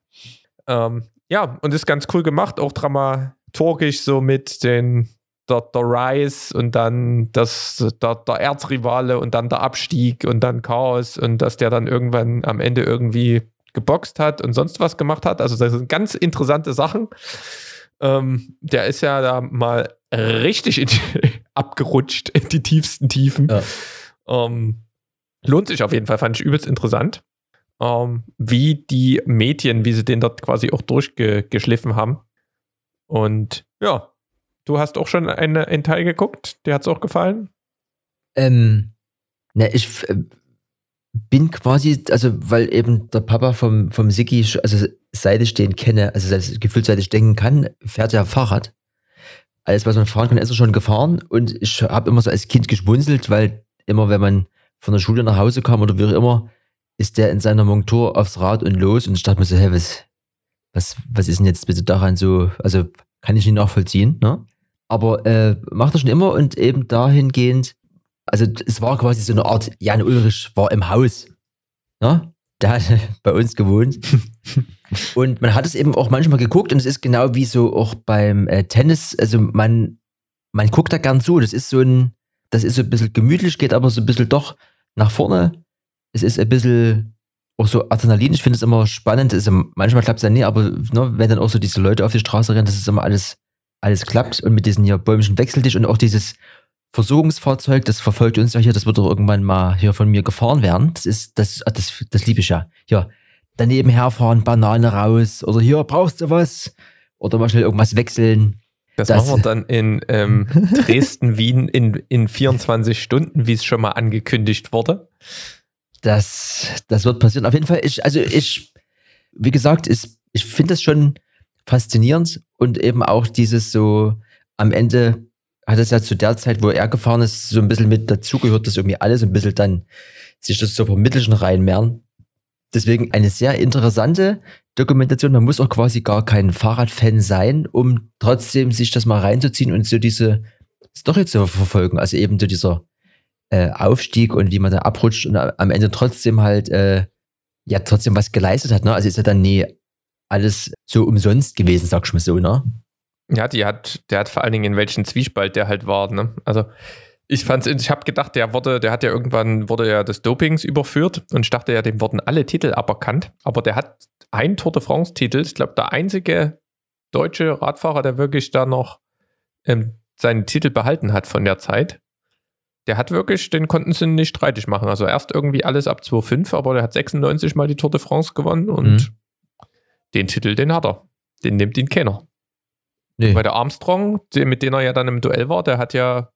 Ähm, ja, und ist ganz cool gemacht, auch dramaturgisch so mit den der, der Rise und dann das, der, der Erzrivale und dann der Abstieg und dann Chaos und dass der dann irgendwann am Ende irgendwie geboxt hat und sonst was gemacht hat. Also das sind ganz interessante Sachen. Ähm, der ist ja da mal richtig in die, (laughs) abgerutscht in die tiefsten Tiefen. Ja. Ähm, lohnt sich auf jeden Fall, fand ich übelst interessant. Ähm, wie die Medien, wie sie den dort quasi auch durchgeschliffen haben. Und ja, du hast auch schon eine, einen Teil geguckt, dir hat es auch gefallen. Ähm, ne, ich äh, bin quasi, also weil eben der Papa vom, vom sch- also ich den kenne, also gefühlt seit ich denken kann, fährt er Fahrrad. Alles, was man fahren kann, ist er schon gefahren. Und ich habe immer so als Kind geschmunzelt, weil immer, wenn man von der Schule nach Hause kam oder wie auch immer, ist der in seiner Montur aufs Rad und los. Und ich dachte mir so, hä, was, was, was ist denn jetzt bitte daran so, also kann ich nicht nachvollziehen, ne? Aber äh, macht er schon immer und eben dahingehend, also es war quasi so eine Art, Jan Ulrich war im Haus. Ne? Der hat (laughs) bei uns gewohnt. (laughs) und man hat es eben auch manchmal geguckt und es ist genau wie so auch beim äh, Tennis, also man, man guckt da gern zu. Das ist so ein, das ist so ein bisschen gemütlich, geht aber so ein bisschen doch nach vorne. Es ist ein bisschen auch so Adrenalin. Ich finde es immer spannend. Es ist, manchmal klappt es ja nie, aber ne, wenn dann auch so diese Leute auf die Straße rennen, das ist immer alles, alles klappt. Und mit diesen hier bäumischen Wechseltisch und auch dieses Versorgungsfahrzeug, das verfolgt uns ja hier, das wird doch irgendwann mal hier von mir gefahren werden. Das ist, das, ah, das, das liebe ich ja. Hier, daneben herfahren, Banane raus oder hier, brauchst du was? Oder mal schnell irgendwas wechseln. Das, Das- machen wir dann in ähm, (laughs) Dresden, Wien in, in 24 Stunden, wie es schon mal angekündigt wurde. Das, das wird passieren. Auf jeden Fall, ich, also ich, wie gesagt, ist, ich finde das schon faszinierend und eben auch dieses so, am Ende hat es ja zu der Zeit, wo er gefahren ist, so ein bisschen mit dazugehört, dass irgendwie alles ein bisschen dann sich das so vermitteln reinmehren. Deswegen eine sehr interessante Dokumentation. Man muss auch quasi gar kein Fahrradfan sein, um trotzdem sich das mal reinzuziehen und so diese Story zu verfolgen. Also eben so dieser äh, Aufstieg und wie man da abrutscht und am Ende trotzdem halt äh, ja trotzdem was geleistet hat. Ne? Also ist ja dann nie alles so umsonst gewesen, sag ich mal so, ne? Ja, die hat, der hat vor allen Dingen in welchen Zwiespalt der halt war. Ne? Also ich fand's, ich habe gedacht, der wurde, der hat ja irgendwann wurde ja des Dopings überführt und ich dachte ja, dem wurden alle Titel aberkannt. Aber der hat einen Tour de France Titel. Ich glaube, der einzige deutsche Radfahrer, der wirklich da noch ähm, seinen Titel behalten hat von der Zeit. Der hat wirklich, den konnten sie nicht streitig machen. Also erst irgendwie alles ab 2,5, aber der hat 96 mal die Tour de France gewonnen und Mhm. Den Titel, den hat er. Den nimmt ihn keiner. Nee. Weil der Armstrong, mit dem er ja dann im Duell war, der hat ja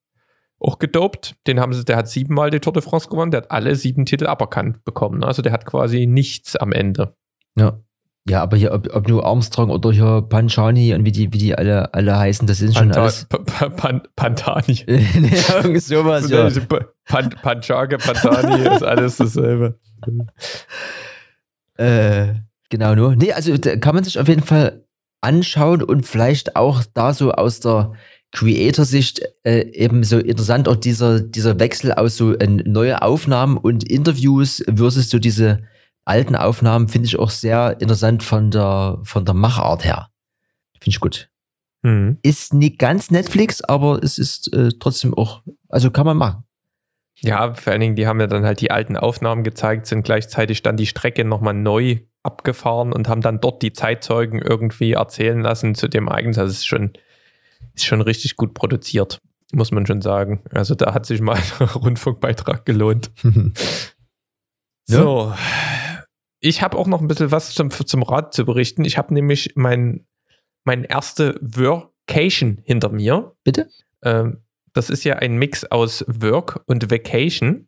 auch gedopt. Den haben sie, der hat siebenmal die Tour de France gewonnen, der hat alle sieben Titel aberkannt bekommen. Also der hat quasi nichts am Ende. Ja. Ja, aber hier, ob, ob nur Armstrong oder hier Panchani und wie die, wie die alle, alle heißen, das sind schon Panta alles. P- P- Pan Pantani. (laughs) ja, irgend sowas, ja. (laughs) Pan Panchage, Pantani ist alles dasselbe. Äh, genau, nur. Nee, also da kann man sich auf jeden Fall anschauen und vielleicht auch da so aus der Creator-Sicht äh, eben so interessant auch dieser, dieser Wechsel aus so äh, neue Aufnahmen und Interviews versus so diese alten Aufnahmen finde ich auch sehr interessant von der, von der Machart her. Finde ich gut. Mhm. Ist nicht ganz Netflix, aber es ist äh, trotzdem auch, also kann man machen. Ja, vor allen Dingen, die haben ja dann halt die alten Aufnahmen gezeigt, sind gleichzeitig dann die Strecke nochmal neu abgefahren und haben dann dort die Zeitzeugen irgendwie erzählen lassen zu dem Ereignis. Also es ist schon, ist schon richtig gut produziert, muss man schon sagen. Also da hat sich mal (laughs) ein Rundfunkbeitrag gelohnt. (laughs) Ja. So, ich habe auch noch ein bisschen was zum, zum Rad zu berichten. Ich habe nämlich mein, mein erste Workation hinter mir. Bitte? Ähm, das ist ja ein Mix aus Work und Vacation,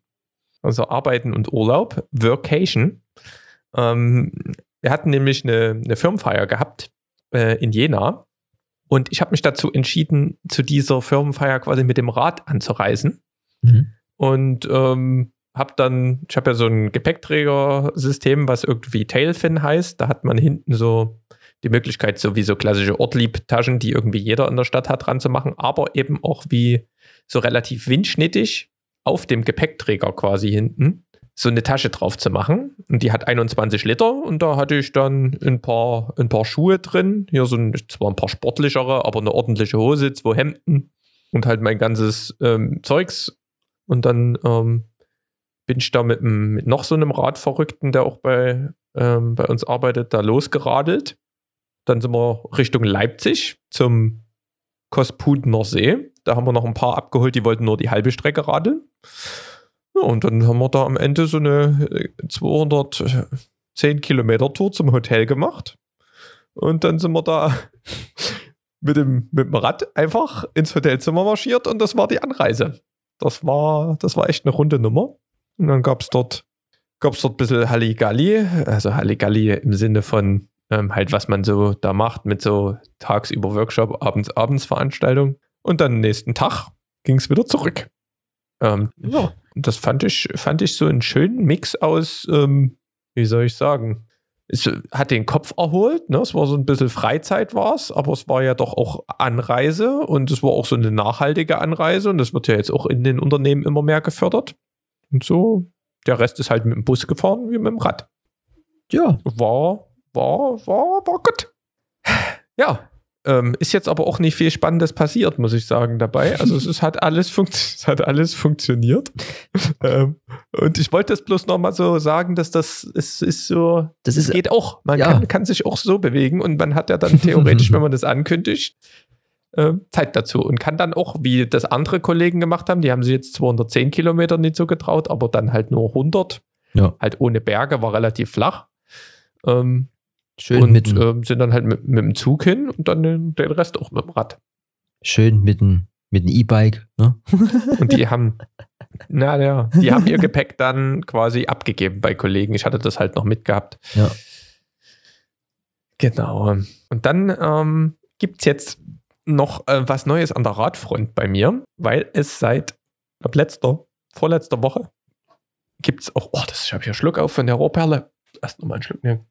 also Arbeiten und Urlaub, Workation. Ähm, wir hatten nämlich eine, eine Firmenfeier gehabt äh, in Jena und ich habe mich dazu entschieden, zu dieser Firmenfeier quasi mit dem Rad anzureisen Mhm. und ähm, habe dann, ich habe ja so ein Gepäckträgersystem, was irgendwie Tailfin heißt. Da hat man hinten so die Möglichkeit, so wie so klassische Ortlieb-Taschen, die irgendwie jeder in der Stadt hat, dran zu machen, aber eben auch wie so relativ windschnittig auf dem Gepäckträger quasi hinten so eine Tasche drauf zu machen. Und die hat 21 Liter und da hatte ich dann ein paar, ein paar Schuhe drin. Hier ein, zwar ein paar sportlichere, aber eine ordentliche Hose, zwei Hemden und halt mein ganzes ähm, Zeugs. Und dann ähm, bin ich da mit, mit noch so einem Radverrückten, der auch bei, ähm, bei uns arbeitet, da losgeradelt. Dann sind wir Richtung Leipzig zum Kospudener See. Da haben wir noch ein paar abgeholt, die wollten nur die halbe Strecke radeln. Ja, und dann haben wir da am Ende so eine äh, 210 Kilometer Tour zum Hotel gemacht. Und dann sind wir da (laughs) mit dem, mit dem Rad einfach ins Hotelzimmer marschiert und das war die Anreise. Das war, das war echt eine runde Nummer. Und dann gab es dort, gab's dort ein bisschen Halligalli, also Halligalli im Sinne von ähm, halt, was man so da macht mit so tagsüber Workshop, abends, abends Veranstaltung. Und dann nächsten Tag ging es wieder zurück. Ähm, ja, das fand ich, fand ich so einen schönen Mix aus, ähm, wie soll ich sagen, es hat den Kopf erholt, ne? es war so ein bisschen Freizeit war es, aber es war ja doch auch Anreise und es war auch so eine nachhaltige Anreise und das wird ja jetzt auch in den Unternehmen immer mehr gefördert. Und so, der Rest ist halt mit dem Bus gefahren wie mit dem Rad. Ja, War, war, war, war gut. Ja, ähm, ist jetzt aber auch nicht viel Spannendes passiert, muss ich sagen, dabei. Also es ist, hat, alles (laughs) es hat alles funktioniert. ähm, und ich wollte das bloß nochmal so sagen, dass das es ist so, das ist geht auch. Man ja. kann, kann sich auch so bewegen und man hat ja dann theoretisch, (laughs) wenn man das ankündigt, äh, Zeit dazu und kann dann auch, wie das andere Kollegen gemacht haben, die haben sich jetzt 210 Kilometer nicht so getraut, aber dann halt nur 100, Ja. halt ohne Berge, war relativ flach. Ähm, schön und mit, dem- ähm, sind dann halt mit, mit dem Zug hin und dann den, den Rest auch mit dem Rad. schön mit dem mit dem E-Bike. Ne? (laughs) Und die haben, na ja, die haben ihr Gepäck dann quasi abgegeben bei Kollegen. Ich hatte das halt noch mitgehabt. Ja. Genau. Und dann ähm, gibt es jetzt noch äh, was Neues an der Radfront bei mir, weil es seit ab letzter, vorletzter Woche gibt es auch, oh, das ich habe hier einen Schluck auf von der Rohrperle. Erst nochmal einen Schluck nehmen.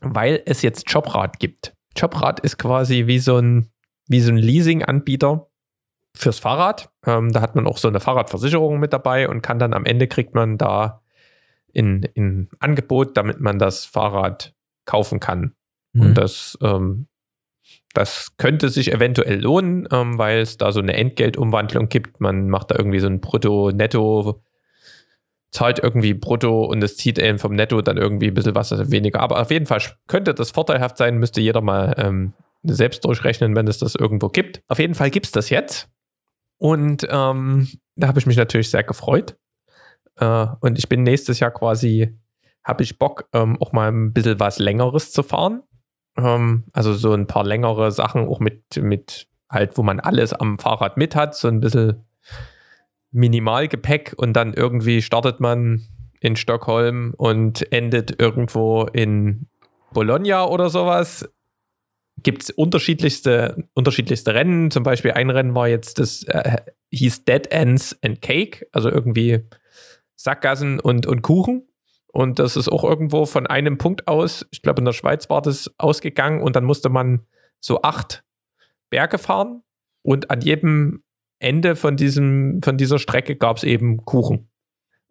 Weil es jetzt Jobrad gibt. Jobrad ist quasi wie so ein, wie so ein Leasing-Anbieter fürs Fahrrad. Ähm, da hat man auch so eine Fahrradversicherung mit dabei und kann dann am Ende kriegt man da in, in Angebot, damit man das Fahrrad kaufen kann. Mhm. Und das, ähm, das könnte sich eventuell lohnen, ähm, weil es da so eine Entgeltumwandlung gibt. Man macht da irgendwie so ein Brutto-Netto, zahlt irgendwie brutto und es zieht eben vom Netto dann irgendwie ein bisschen was also weniger. Aber auf jeden Fall könnte das vorteilhaft sein, müsste jeder mal ähm, selbst durchrechnen, wenn es das irgendwo gibt. Auf jeden Fall gibt es das jetzt. Und ähm, da habe ich mich natürlich sehr gefreut. Äh, und ich bin nächstes Jahr quasi, habe ich Bock, ähm, auch mal ein bisschen was Längeres zu fahren. Ähm, also so ein paar längere Sachen, auch mit, mit halt, wo man alles am Fahrrad mit hat, so ein bisschen Minimalgepäck und dann irgendwie startet man in Stockholm und endet irgendwo in Bologna oder sowas gibt es unterschiedlichste, unterschiedlichste Rennen. Zum Beispiel ein Rennen war jetzt, das äh, hieß Dead Ends and Cake, also irgendwie Sackgassen und, und Kuchen. Und das ist auch irgendwo von einem Punkt aus, ich glaube in der Schweiz war das ausgegangen und dann musste man so acht Berge fahren und an jedem Ende von, diesem, von dieser Strecke gab es eben Kuchen.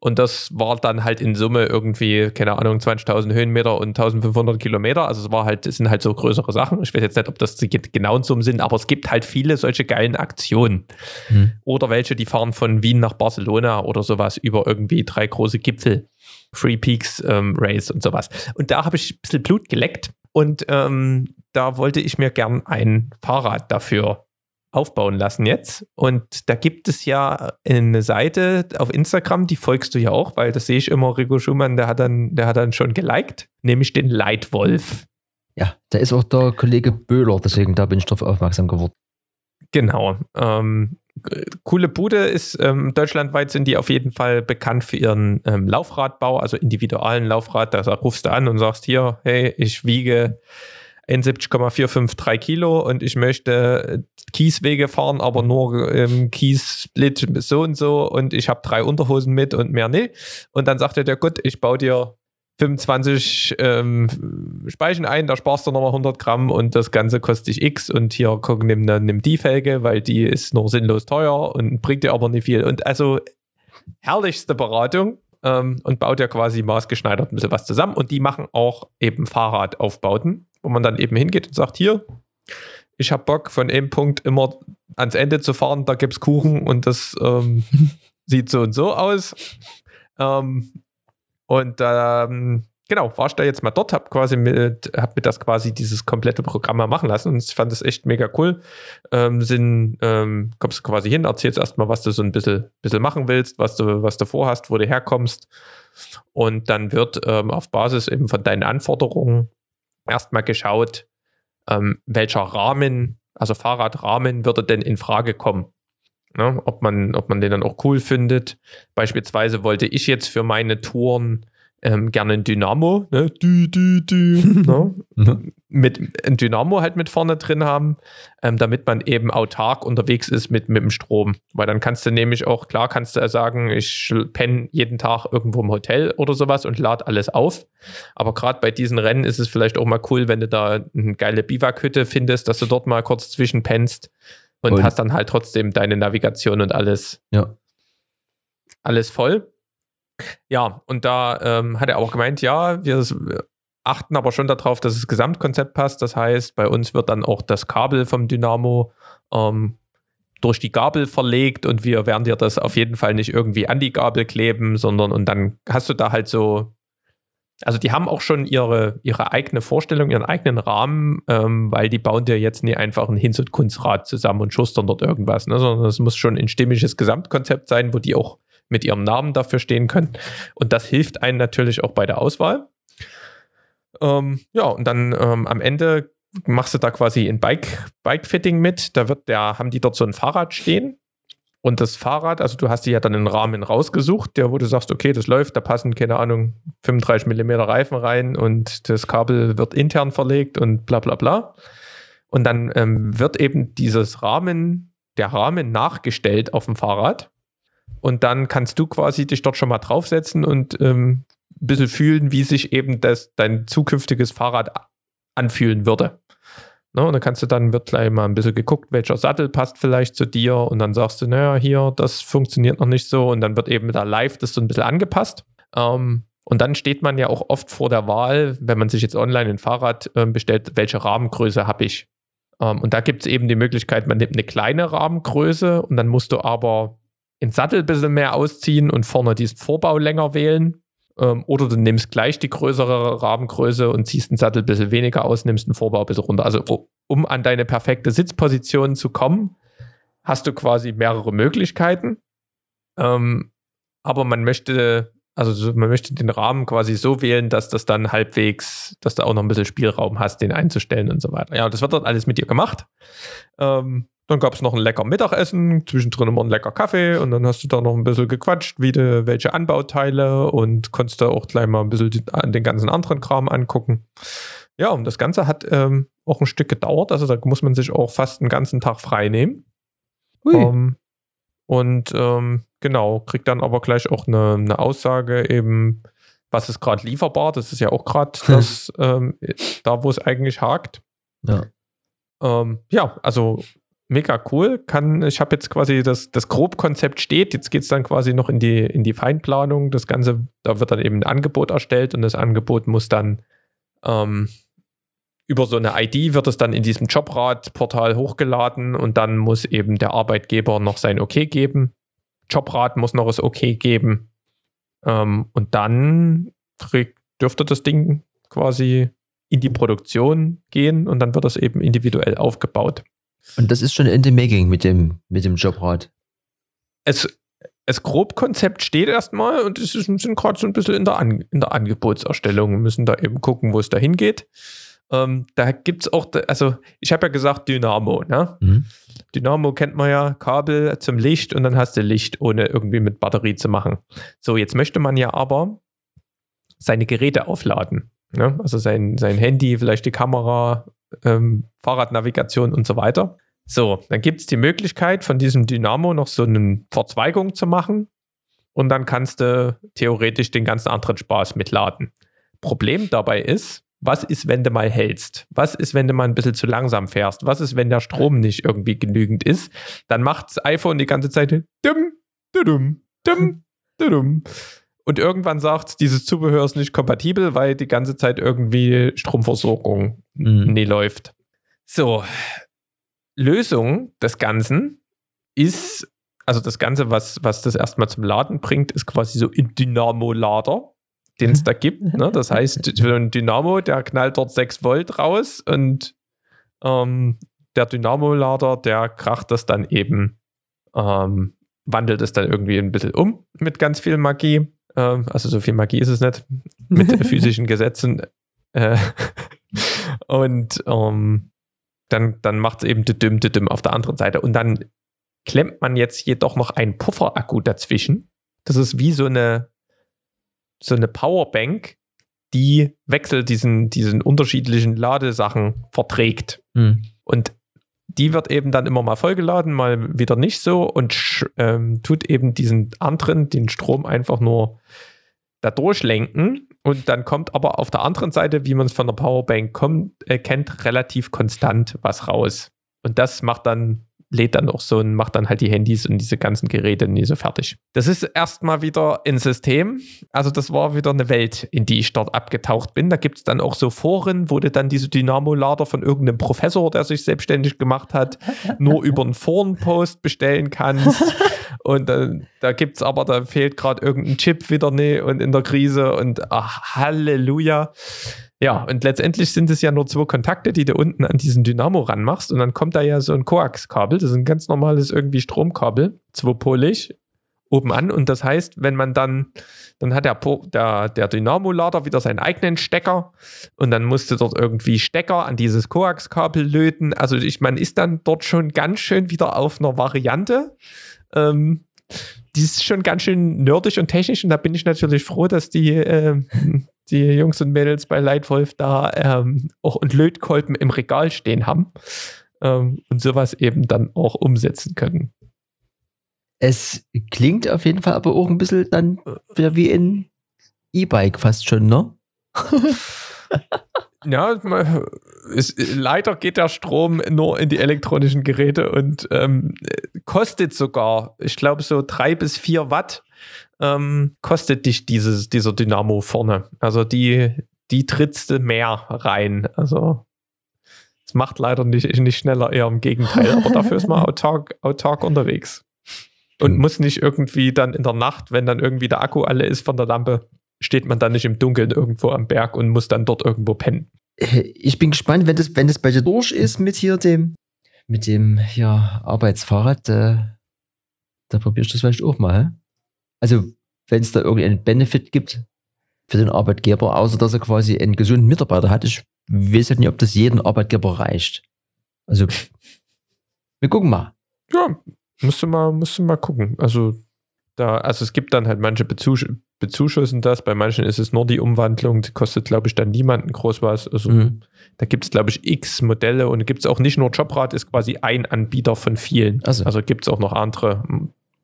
Und das war dann halt in Summe irgendwie, keine Ahnung, 20.000 Höhenmeter und 1.500 Kilometer. Also es war halt, es sind halt so größere Sachen. Ich weiß jetzt nicht, ob das die genauen Summen sind, aber es gibt halt viele solche geilen Aktionen. Hm. Oder welche, die fahren von Wien nach Barcelona oder sowas über irgendwie drei große Gipfel. Free Peaks ähm, Race und sowas. Und da habe ich ein bisschen Blut geleckt und ähm, da wollte ich mir gern ein Fahrrad dafür aufbauen lassen jetzt. Und da gibt es ja eine Seite auf Instagram, die folgst du ja auch, weil das sehe ich immer, Rico Schumann, der hat dann, der hat dann schon geliked, nämlich den Leitwolf. Ja, da ist auch der Kollege Böhler, deswegen da bin ich drauf aufmerksam geworden. Genau. Ähm, coole Bude ist, ähm, deutschlandweit sind die auf jeden Fall bekannt für ihren ähm, Laufradbau, also individualen Laufrad. Da rufst du an und sagst hier, hey, ich wiege 71,453 Kilo und ich möchte Kieswege fahren, aber nur ähm, Kies-Split so und so und ich habe drei Unterhosen mit und mehr nicht. Und dann sagte der, gut, ich baue dir 25 ähm, Speichen ein, da sparst du nochmal 100 Gramm und das Ganze kostet dich X und hier guck, nimm, nimm die Felge, weil die ist nur sinnlos teuer und bringt dir aber nicht viel. Und also herrlichste Beratung ähm, und baut ja quasi maßgeschneidert ein bisschen was zusammen und die machen auch eben Fahrradaufbauten, wo man dann eben hingeht und sagt, hier, ich habe Bock von einem Punkt immer ans Ende zu fahren, da gibt es Kuchen und das ähm, (laughs) sieht so und so aus. Ähm, und ähm, genau, war ich da jetzt mal dort, habe quasi mit, hab mir das quasi dieses komplette Programm mal machen lassen und ich fand das echt mega cool. Ähm, sind, ähm, kommst du quasi hin, erzählst erstmal, was du so ein bisschen, bisschen machen willst, was du, was du vorhast, wo du herkommst. Und dann wird ähm, auf Basis eben von deinen Anforderungen erstmal geschaut, ähm, welcher Rahmen, also Fahrradrahmen, würde denn in Frage kommen. Ne? Ob, man, ob man den dann auch cool findet. Beispielsweise wollte ich jetzt für meine Touren ähm, gerne ein Dynamo, ne? Dü, dü, dü, (laughs) ne? Mhm. mit ein Dynamo halt mit vorne drin haben, ähm, damit man eben autark unterwegs ist mit, mit dem Strom. Weil dann kannst du nämlich auch, klar kannst du sagen, ich penne jeden Tag irgendwo im Hotel oder sowas und lade alles auf. Aber gerade bei diesen Rennen ist es vielleicht auch mal cool, wenn du da eine geile Biwakhütte findest, dass du dort mal kurz zwischen pennst und, und hast dann halt trotzdem deine Navigation und alles. Ja. Alles voll. Ja, und da ähm, hat er auch gemeint, ja, wir achten aber schon darauf, dass das Gesamtkonzept passt. Das heißt, bei uns wird dann auch das Kabel vom Dynamo ähm, durch die Gabel verlegt und wir werden dir das auf jeden Fall nicht irgendwie an die Gabel kleben, sondern und dann hast du da halt so also die haben auch schon ihre, ihre eigene Vorstellung, ihren eigenen Rahmen, ähm, weil die bauen dir jetzt nicht einfach ein Hinz- und Kunstrad zusammen und schustern dort irgendwas, ne, sondern es muss schon ein stimmiges Gesamtkonzept sein, wo die auch mit ihrem Namen dafür stehen können. Und das hilft einem natürlich auch bei der Auswahl. Ähm, ja, und dann ähm, am Ende machst du da quasi ein Bike, Bike-Fitting mit. Da wird der, haben die dort so ein Fahrrad stehen und das Fahrrad, also du hast dir ja dann einen Rahmen rausgesucht, der, wo du sagst, okay, das läuft, da passen, keine Ahnung, 35 mm Reifen rein und das Kabel wird intern verlegt und bla bla bla. Und dann ähm, wird eben dieses Rahmen, der Rahmen nachgestellt auf dem Fahrrad. Und dann kannst du quasi dich dort schon mal draufsetzen und ähm, ein bisschen fühlen, wie sich eben das, dein zukünftiges Fahrrad anfühlen würde. Ne, und dann kannst du dann, wird gleich mal ein bisschen geguckt, welcher Sattel passt vielleicht zu dir und dann sagst du, naja, hier, das funktioniert noch nicht so und dann wird eben da live das so ein bisschen angepasst. Ähm, und dann steht man ja auch oft vor der Wahl, wenn man sich jetzt online ein Fahrrad äh, bestellt, welche Rahmengröße habe ich. Ähm, und da gibt es eben die Möglichkeit, man nimmt eine kleine Rahmengröße und dann musst du aber den Sattel ein bisschen mehr ausziehen und vorne diesen Vorbau länger wählen. Ähm, oder du nimmst gleich die größere Rahmengröße und ziehst den Sattel ein bisschen weniger aus, nimmst den Vorbau ein bisschen runter. Also um an deine perfekte Sitzposition zu kommen, hast du quasi mehrere Möglichkeiten. Ähm, aber man möchte, also man möchte den Rahmen quasi so wählen, dass das dann halbwegs, dass du auch noch ein bisschen Spielraum hast, den einzustellen und so weiter. Ja, das wird dort alles mit dir gemacht. Ähm, dann gab es noch ein lecker Mittagessen, zwischendrin immer ein lecker Kaffee und dann hast du da noch ein bisschen gequatscht, wie de, welche Anbauteile und konntest da auch gleich mal ein bisschen den, den ganzen anderen Kram angucken. ja, und das Ganze hat ähm, auch ein Stück gedauert. Also da muss man sich auch fast einen ganzen Tag frei nehmen. Ähm, und ähm, genau, kriegt dann aber gleich auch eine, eine Aussage eben, was ist gerade lieferbar. Das ist ja auch gerade (laughs) das, ähm, da wo es eigentlich hakt. Ja. Ähm, ja, also mega cool. Kann, ich habe jetzt quasi das, das Grobkonzept steht, jetzt geht es dann quasi noch in die, in die Feinplanung. Das Ganze, da wird dann eben ein Angebot erstellt und das Angebot muss dann ähm, über so eine ID wird es dann in diesem Jobrat-Portal hochgeladen und dann muss eben der Arbeitgeber noch sein Okay geben. Jobrat muss noch das Okay geben. Ähm, und dann dürfte das Ding quasi in die Produktion gehen und dann wird das eben individuell aufgebaut. Und das ist schon in the making mit dem, mit dem Jobrat. Es, das Grobkonzept steht erstmal und es ist, sind gerade so ein bisschen in der, An in der Angebotserstellung. Wir müssen da eben gucken, wo es da hingeht. Ähm, da gibt es auch, also ich habe ja gesagt Dynamo, ne? Mhm. Dynamo kennt man ja, Kabel zum Licht und dann hast du Licht, ohne irgendwie mit Batterie zu machen. So, jetzt möchte man ja aber seine Geräte aufladen. Ne? Also sein, sein Handy, vielleicht die Kamera, ähm, Fahrradnavigation und so weiter. So, dann gibt es die Möglichkeit, von diesem Dynamo noch so eine Verzweigung zu machen und dann kannst du theoretisch den ganzen anderen Spaß mitladen. Problem dabei ist, was ist, wenn du mal hältst? Was ist, wenn du mal ein bisschen zu langsam fährst? Was ist, wenn der Strom nicht irgendwie genügend ist? Dann macht das iPhone die ganze Zeit dumm, dumm, dumm, dumm. Und irgendwann sagt, dieses Zubehör ist nicht kompatibel, weil die ganze Zeit irgendwie Stromversorgung Mhm. nie läuft. So, Lösung des Ganzen ist, also das Ganze, was, was das erstmal zum Laden bringt, ist quasi so ein Dynamo-Lader, den es da gibt. (laughs) Ne? Das heißt, so ein Dynamo, der knallt dort 6 Volt raus und ähm, der Dynamo-Lader, der kracht das dann eben, ähm, wandelt es dann irgendwie ein bisschen um mit ganz viel Magie. Ähm, also so viel Magie ist es nicht mit (laughs) physischen Gesetzen. Äh, und ähm, dann, dann macht es eben düdüm, düdüm auf der anderen Seite. Und dann klemmt man jetzt jedoch noch einen Pufferakku dazwischen. Das ist wie so eine, so eine Powerbank, die wechselt diesen, diesen unterschiedlichen Ladesachen verträgt. Mhm. Und die wird eben dann immer mal vollgeladen, mal wieder nicht so und ähm, tut eben diesen anderen den Strom einfach nur da durchlenken. Und dann kommt aber auf der anderen Seite, wie man es von der Powerbank kommt, äh, kennt, relativ konstant was raus. Und das macht dann, lädt dann auch so und macht dann halt die Handys und diese ganzen Geräte nie so fertig. Das ist erstmal wieder ein System. Also das war wieder eine Welt, in die ich dort abgetaucht bin. Da gibt es dann auch so Foren, wo du dann diese Dynamo-Lader von irgendeinem Professor, der sich selbstständig gemacht hat, (laughs) nur über einen Forenpost bestellen kannst. (laughs) Und dann, da gibt es aber, da fehlt gerade irgendein Chip wieder nee und in der Krise und ach, Halleluja. Ja, und letztendlich sind es ja nur zwei Kontakte, die du unten an diesen Dynamo ranmachst und dann kommt da ja so ein Koax-Kabel, das ist ein ganz normales irgendwie Stromkabel, zweipolig, oben an und das heißt, wenn man dann, dann hat der, der, der Dynamo-Lader wieder seinen eigenen Stecker und dann musst du dort irgendwie Stecker an dieses Koax-Kabel löten. Also ich, man ist dann dort schon ganz schön wieder auf einer Variante. Ähm, die ist schon ganz schön nerdig und technisch und da bin ich natürlich froh, dass die, ähm, die Jungs und Mädels bei Leitwolf da ähm, auch einen Lötkolben im Regal stehen haben ähm, und sowas eben dann auch umsetzen können. Es klingt auf jeden Fall aber auch ein bisschen dann wieder wie ein E-Bike fast schon, ne? (laughs) Ja, es, leider geht der Strom nur in die elektronischen Geräte und ähm, kostet sogar, ich glaube, so drei bis vier Watt ähm, kostet dich dieses, dieser Dynamo vorne. Also die, die trittst du mehr rein. Also es macht leider nicht, nicht schneller, eher im Gegenteil. Aber dafür ist man (laughs) autark, autark unterwegs. Und Mhm. muss nicht irgendwie dann in der Nacht, wenn dann irgendwie der Akku alle ist von der Lampe, steht man dann nicht im Dunkeln irgendwo am Berg und muss dann dort irgendwo pennen. Äh, Ich bin gespannt, wenn das, wenn das bei dir durch ist mit hier dem, mit dem ja, Arbeitsfahrrad, äh, da probierst du das vielleicht auch mal. Also, wenn es da irgendeinen Benefit gibt für den Arbeitgeber, außer dass er quasi einen gesunden Mitarbeiter hat. Ich weiß halt nicht, ob das jeden Arbeitgeber reicht. Also, wir gucken mal. Ja, musst du mal, musst du mal gucken. Also, Da, also es gibt dann halt manche bezusch bezuschussen das, bei manchen ist es nur die Umwandlung, die kostet, glaube ich, dann niemanden groß was. Also Mhm. da gibt es, glaube ich, x Modelle und gibt es auch nicht nur Jobrad, ist quasi ein Anbieter von vielen. Also. Also gibt es auch noch andere,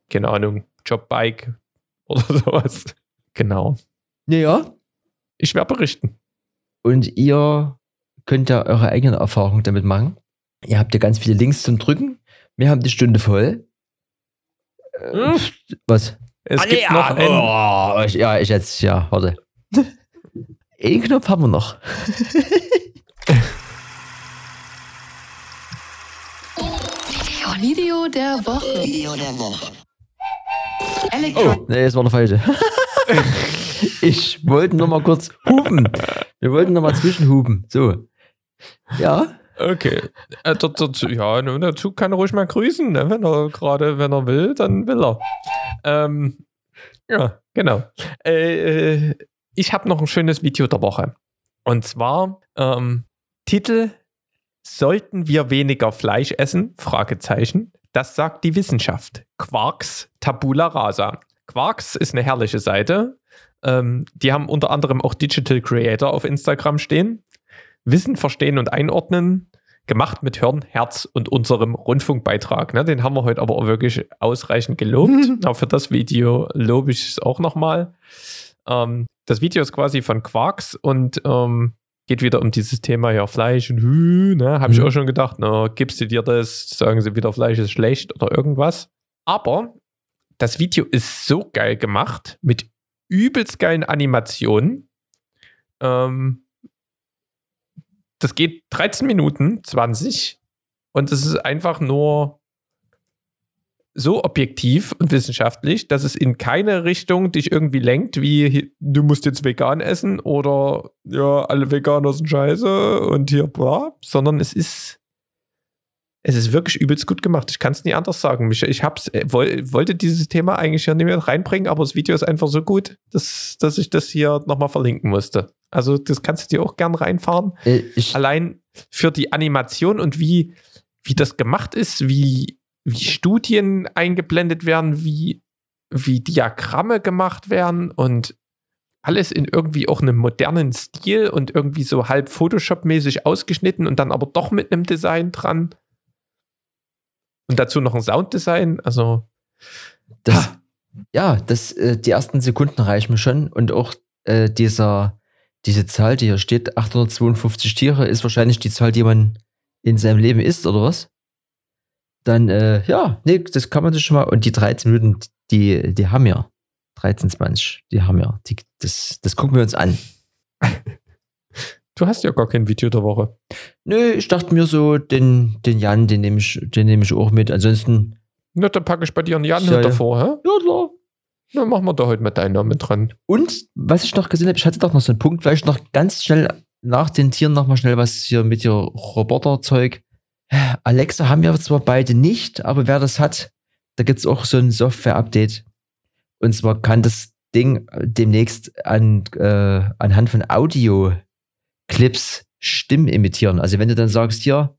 keine Ahnung, Jobbike (laughs) oder sowas. Genau. Naja, Ich werde berichten. und ihr könnt ja eure eigenen Erfahrungen damit machen. Ihr habt ja ganz viele Links zum Drücken. Wir haben die Stunde voll. Äh, Hm. Was? Es Ah, gibt nee, noch ah, ein, oh, ich, ja, ich jetzt, ja, warte. (laughs) Den Knopf haben wir noch. (laughs) Video der Woche. Video der Woche. Elektro Oh, nee, das war der falsche. (laughs) ich wollte nur mal kurz hupen. Wir wollten noch mal zwischenhupen. So. Ja. Okay. Äh, dort, dazu, ja, nun, dazu kann er ruhig mal grüßen, ne? wenn er gerade, wenn er will, dann will er. Ähm, ja, genau. Äh, äh, ich habe noch ein schönes Video der Woche. Und zwar ähm, Titel Sollten wir weniger Fleisch essen? Fragezeichen. Das sagt die Wissenschaft. Quarks Tabula Rasa. Quarks ist eine herrliche Seite. Ähm, die haben unter anderem auch Digital Creator auf Instagram stehen. Wissen, Verstehen und Einordnen, gemacht mit Hirn, Herz und unserem Rundfunkbeitrag. Ne? Den haben wir heute aber auch wirklich ausreichend gelobt. (laughs) aber für das Video lobe ich es auch nochmal. Ähm, das Video ist quasi von Quarks und ähm, geht wieder um dieses Thema ja Fleisch und Hü, ne? Habe ich Mhm. auch schon gedacht, na, gibst du dir das, sagen sie wieder, Fleisch ist schlecht oder irgendwas. Aber das Video ist so geil gemacht, mit übelst geilen Animationen. Ähm, das geht 13 Minuten 20 und es ist einfach nur so objektiv und wissenschaftlich, dass es in keine Richtung dich irgendwie lenkt, wie du musst jetzt vegan essen oder ja, alle Veganer sind scheiße und hier bla, sondern es ist es ist wirklich übelst gut gemacht. Ich kann es nie anders sagen. Ich, ich hab's, äh, woll, wollte dieses Thema eigentlich ja nicht mehr reinbringen, aber das Video ist einfach so gut, dass, dass ich das hier nochmal verlinken musste. Also, das kannst du dir auch gern reinfahren Äh, Ich, allein für die Animation und wie, wie das gemacht ist, wie, wie Studien eingeblendet werden, wie, wie Diagramme gemacht werden und alles in irgendwie auch einem modernen Stil und irgendwie so halb Photoshop-mäßig ausgeschnitten und dann aber doch mit einem Design dran. Und dazu noch ein Sounddesign. Also, das, ja, das, äh, die ersten Sekunden reichen mir schon. Und auch äh, dieser, diese Zahl, die hier steht, 852 Tiere, ist wahrscheinlich die Zahl, die man in seinem Leben isst, oder was? Dann, äh, ja, nee, das kann man sich schon mal. Und die 13 Minuten, die, die haben ja. 13, 20, die haben ja. Die, das, das gucken wir uns an. du hast ja gar kein Video der Woche. Nö, ich dachte mir so, den, den Jan, den nehme ich, den nehme ich auch mit. Ansonsten, Na, dann packe ich bei dir einen Jan Ja, davor, hä? ja klar. Dann machen wir da heute mit deinen Namen dran. Und was ich noch gesehen habe, ich hatte doch noch so einen Punkt, vielleicht noch ganz schnell nach den Tieren noch mal schnell was hier mit ihr Roboterzeug. Alexa haben wir zwar beide nicht, aber wer das hat, da gibt es auch so ein Software-Update. Und zwar kann das Ding demnächst an, äh, anhand von Audio-Clips Stimmen imitieren. Also wenn du dann sagst, hier,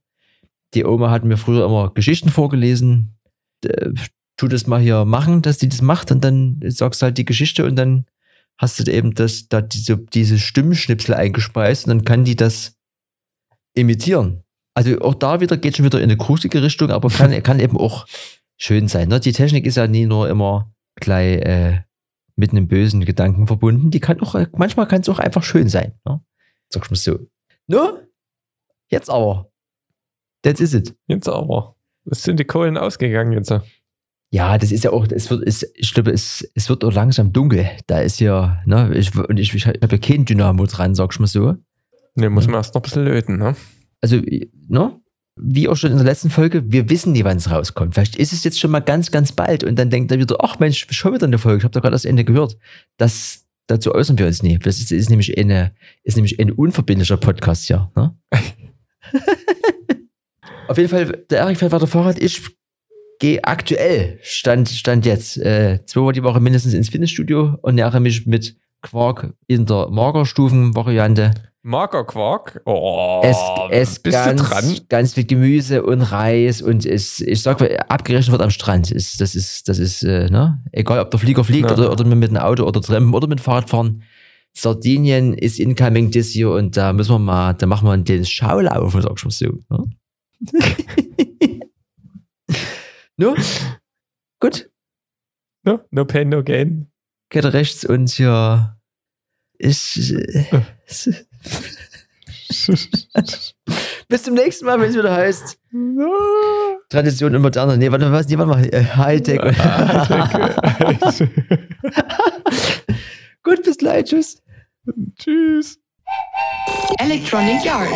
die Oma hat mir früher immer Geschichten vorgelesen, äh, tu das mal hier machen, dass die das macht und dann sagst du halt die Geschichte und dann hast du eben das, da diese, diese Stimmschnipsel eingespeist und dann kann die das imitieren. Also auch da wieder geht schon wieder in eine gruselige Richtung, aber kann, kann eben auch schön sein. Ne? Die Technik ist ja nie nur immer gleich äh, mit einem bösen Gedanken verbunden. Die kann auch, manchmal kann es auch einfach schön sein. Ne? Sag ich mal so. No? Jetzt aber. That's is it. Jetzt aber. Es sind die Kohlen ausgegangen jetzt. Ja, das ist ja auch, es wird, es, ich glaube, es, es wird auch langsam dunkel. Da ist ja, ne, ich, und ich, ich habe ja kein Dynamo dran, sag ich mal so. Ne, muss man erst noch ein bisschen löten, ne? Also, ne, wie auch schon in der letzten Folge, wir wissen nie, wann es rauskommt. Vielleicht ist es jetzt schon mal ganz, ganz bald und dann denkt er wieder, ach Mensch, schon wieder eine Folge, ich habe doch gerade das Ende gehört. Das, dazu äußern wir uns nie. Das ist, ist, nämlich eine, ist nämlich ein unverbindlicher Podcast hier. Ne? (laughs) Auf jeden Fall, der Erik fährt weiter Fahrrad. Ich gehe aktuell, stand, stand jetzt, äh, zweimal die Woche mindestens ins Fitnessstudio und nähere mich mit Quark in der Magerstufen-Variante. Magerquark. Oh, es, es bist ganz, du dran? ganz viel Gemüse und Reis und es, ich sag mal, abgerechnet wird am Strand. Ist, das ist, das ist, äh, ne? Egal ob der Flieger fliegt Ja. oder, oder mit dem Auto oder Trampen oder mit Fahrrad fahren. Sardinien ist incoming this year und da müssen wir mal, da machen wir den Schaulauf, sag ich mal so. Ne? (laughs) no? Gut, No, no pain, no gain. geht rechts und hier (laughs) bis zum nächsten Mal, wenn es wieder heißt. (laughs) Tradition und Moderne. Nee, warte mal, was? Nee, warte mal. Äh, Hightech. (laughs) Gut, bis gleich. Tschüss. Tschüss. Electronic Yard.